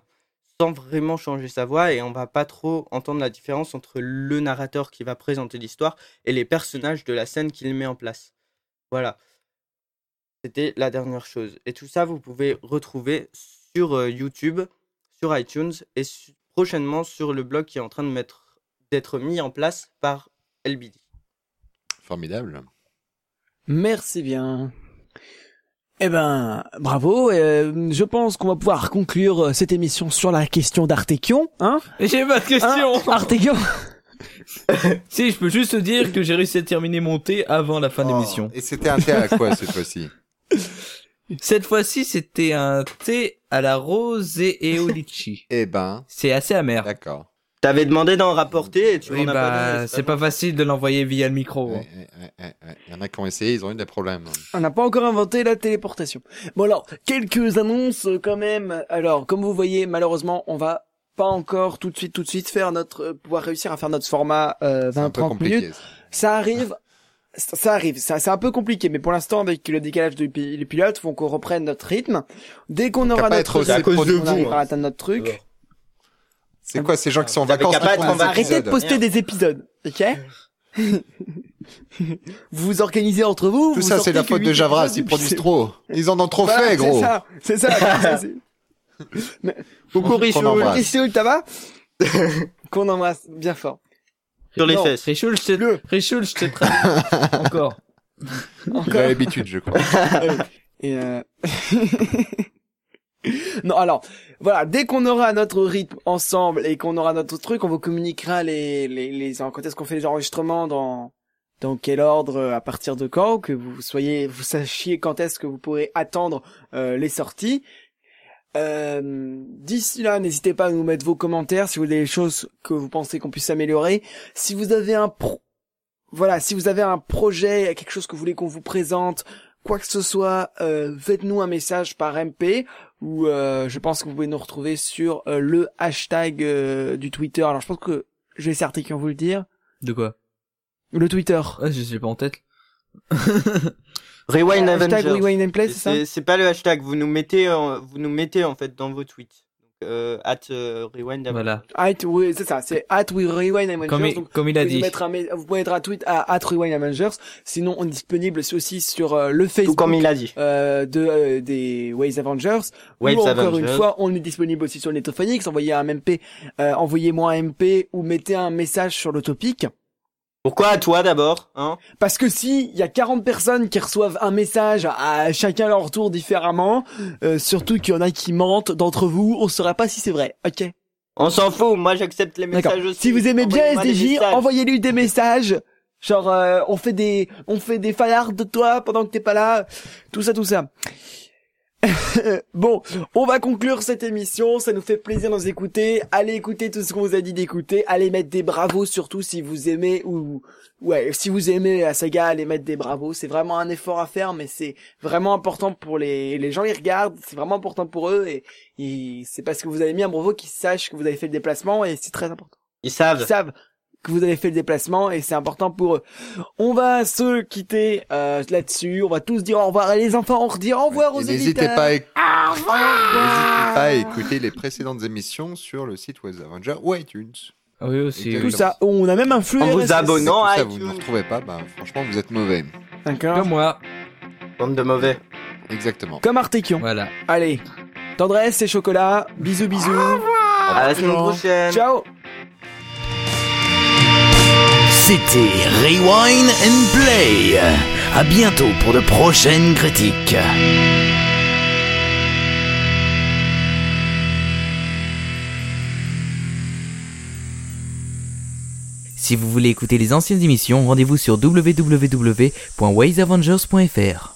Speaker 2: sans vraiment changer sa voix et on va pas trop entendre la différence entre le narrateur qui va présenter l'histoire et les personnages de la scène qu'il met en place. Voilà. C'était la dernière chose. Et tout ça, vous pouvez retrouver sur euh, YouTube, sur iTunes et prochainement sur le blog qui est en train de mettre d'être mis en place par LBD.
Speaker 4: Formidable.
Speaker 1: Merci bien. Eh ben, bravo. euh, je pense qu'on va pouvoir conclure euh, cette émission sur la question d'Artekion, hein,
Speaker 3: J'ai pas de question.
Speaker 1: hein? Artekion? [laughs]
Speaker 3: si, je peux juste te dire que j'ai réussi à terminer mon thé avant la fin de
Speaker 4: Oh,
Speaker 3: l'émission.
Speaker 4: Et c'était un thé à quoi cette fois-ci? [laughs]
Speaker 3: Cette fois-ci, c'était un thé à la rose et au litchi.
Speaker 4: Eh ben,
Speaker 3: C'est assez amer.
Speaker 4: d'accord.
Speaker 2: T'avais demandé d'en rapporter et tu
Speaker 3: Oui,
Speaker 2: m'en as pas
Speaker 3: bah,
Speaker 2: donné,
Speaker 3: c'est pas facile de l'envoyer via le micro.
Speaker 4: Ouais, ouais, ouais, ouais, ouais. Il y en a qui ont essayé, ils ont eu des problèmes.
Speaker 1: On n'a pas encore inventé la téléportation. Bon alors, quelques annonces euh, quand même. Alors, comme vous voyez, malheureusement, on va pas encore tout de suite, tout de suite faire notre, euh, pouvoir réussir à faire notre format euh,
Speaker 4: C'est un peu
Speaker 1: 20-30
Speaker 4: compliqué.
Speaker 1: minutes. Ça arrive. Ça arrive, c'est un peu compliqué, mais pour l'instant avec le décalage des pilotes, faut qu'on reprenne notre rythme. Dès qu'on aura notre
Speaker 4: être aussi
Speaker 2: à cause de
Speaker 1: on
Speaker 2: vous,
Speaker 1: arrivera
Speaker 2: hein.
Speaker 1: à atteindre notre truc.
Speaker 4: C'est quoi ces gens qui sont en vacances qui font des.
Speaker 1: Arrêtez de poster des épisodes, ok [laughs] Vous vous organisez entre vous.
Speaker 4: Tout
Speaker 1: vous
Speaker 4: ça, c'est la faute de Javras, ils produisent trop. Ils en ont trop
Speaker 1: Voilà,
Speaker 4: fait, gros.
Speaker 1: C'est ça, c'est ça. ça, c'est-
Speaker 2: Coucou
Speaker 4: Qu'on
Speaker 2: Richoul.
Speaker 1: Christine, ça va [laughs] Qu'on embrasse bien fort.
Speaker 2: sur les
Speaker 1: Non.
Speaker 2: fesses.
Speaker 3: Richoul, je te,
Speaker 1: Le-
Speaker 3: Richoul, je te traduis. [laughs] Encore.
Speaker 4: Il a
Speaker 1: Encore.
Speaker 4: l'habitude, je crois.
Speaker 1: Et euh... non, alors, voilà, dès qu'on aura notre rythme ensemble et qu'on aura notre truc, on vous communiquera les, les, quand est-ce qu'on fait les enregistrements dans, dans quel ordre, à partir de quand, que vous soyez, vous sachiez quand est-ce que vous pourrez attendre euh, les sorties. Euh, D'ici là, n'hésitez pas à nous mettre vos commentaires si vous avez des choses que vous pensez qu'on puisse améliorer. Si vous avez un pro, voilà, si vous avez un projet, quelque chose que vous voulez qu'on vous présente, quoi que ce soit, euh, faites-nous un message par MP ou euh, je pense que vous pouvez nous retrouver sur euh, le hashtag euh, du Twitter. Alors je pense que je vais essayer qui vous le dire.
Speaker 3: De quoi?
Speaker 1: Le Twitter.
Speaker 3: ah, Je sais pas en tête. [laughs]
Speaker 2: Rewind
Speaker 1: hashtag. Rewind and Play, c'est ça?
Speaker 2: C'est c'est pas le hashtag, vous nous mettez, en- vous nous mettez en fait dans vos tweets. Donc, euh, at euh, Rewind.
Speaker 3: Voilà.
Speaker 1: At, oui, c'est ça, c'est at we Rewind Avengers.
Speaker 3: Comme il,
Speaker 1: donc,
Speaker 3: comme il a
Speaker 1: vous, pouvez
Speaker 3: dit.
Speaker 1: mettre un, vous pouvez mettre un tweet à at Rewind Avengers. Sinon, on est disponible aussi sur euh, le
Speaker 2: Tout
Speaker 1: Facebook
Speaker 2: comme il a dit.
Speaker 1: euh, de euh, des Waves Avengers.
Speaker 2: Waves
Speaker 1: ou encore
Speaker 2: Avengers.
Speaker 1: une fois, on est disponible aussi sur Netophonix. Envoyez un MP, euh, envoyez-moi un MP ou mettez un message sur le topic.
Speaker 2: Pourquoi à toi d'abord hein?
Speaker 1: Parce que si il y a 40 personnes qui reçoivent un message à chacun leur tour différemment, euh, surtout qu'il y en a qui mentent d'entre vous, on saura pas si c'est vrai. Ok?
Speaker 2: On s'en fout, moi j'accepte les messages aussi.
Speaker 1: Si vous aimez bien SDJ, envoyez-lui des messages. Genre, euh, on fait des, on fait des fanarts de toi pendant que t'es pas là. Tout ça, tout ça. [laughs] bon, on va conclure cette émission. Ça nous fait plaisir de nous écouter. Allez écouter tout ce qu'on vous a dit d'écouter. Allez mettre des bravos surtout si vous aimez ou ouais, si vous aimez la saga, allez mettre des bravos. C'est vraiment un effort à faire, mais c'est vraiment important pour les les gens qui regardent. C'est vraiment important pour eux et, et c'est parce que vous avez mis un bravo qu'ils sachent que vous avez fait le déplacement et c'est très important
Speaker 2: Ils savent.
Speaker 1: ils savent que vous avez fait le déplacement et c'est important pour eux. On va se quitter euh, là-dessus. On va tous dire au revoir. Et les enfants, on redire au revoir aux
Speaker 4: Et N'hésitez
Speaker 1: éditeurs.
Speaker 4: pas, à... N'hésitez pas à écouter les précédentes émissions sur le site West Avenger ou iTunes.
Speaker 3: Oui, aussi.
Speaker 1: Tout ça. On a même un flux
Speaker 2: En vous abonnant. Non,
Speaker 4: Si tout ça,
Speaker 2: iTunes.
Speaker 4: vous ne retrouvez pas, bah, franchement, vous êtes mauvais.
Speaker 1: D'accord.
Speaker 3: Comme moi.
Speaker 2: Bande de mauvais.
Speaker 4: Exactement.
Speaker 1: Comme Artekion.
Speaker 3: Voilà.
Speaker 1: Allez. Tendresse et chocolat. Bisous, bisous.
Speaker 2: À la semaine prochaine.
Speaker 1: Ciao.
Speaker 5: C'était Rewind and Play. À bientôt pour de prochaines critiques.
Speaker 3: Si vous voulez écouter les anciennes émissions, rendez-vous sur www.waysavengers.fr.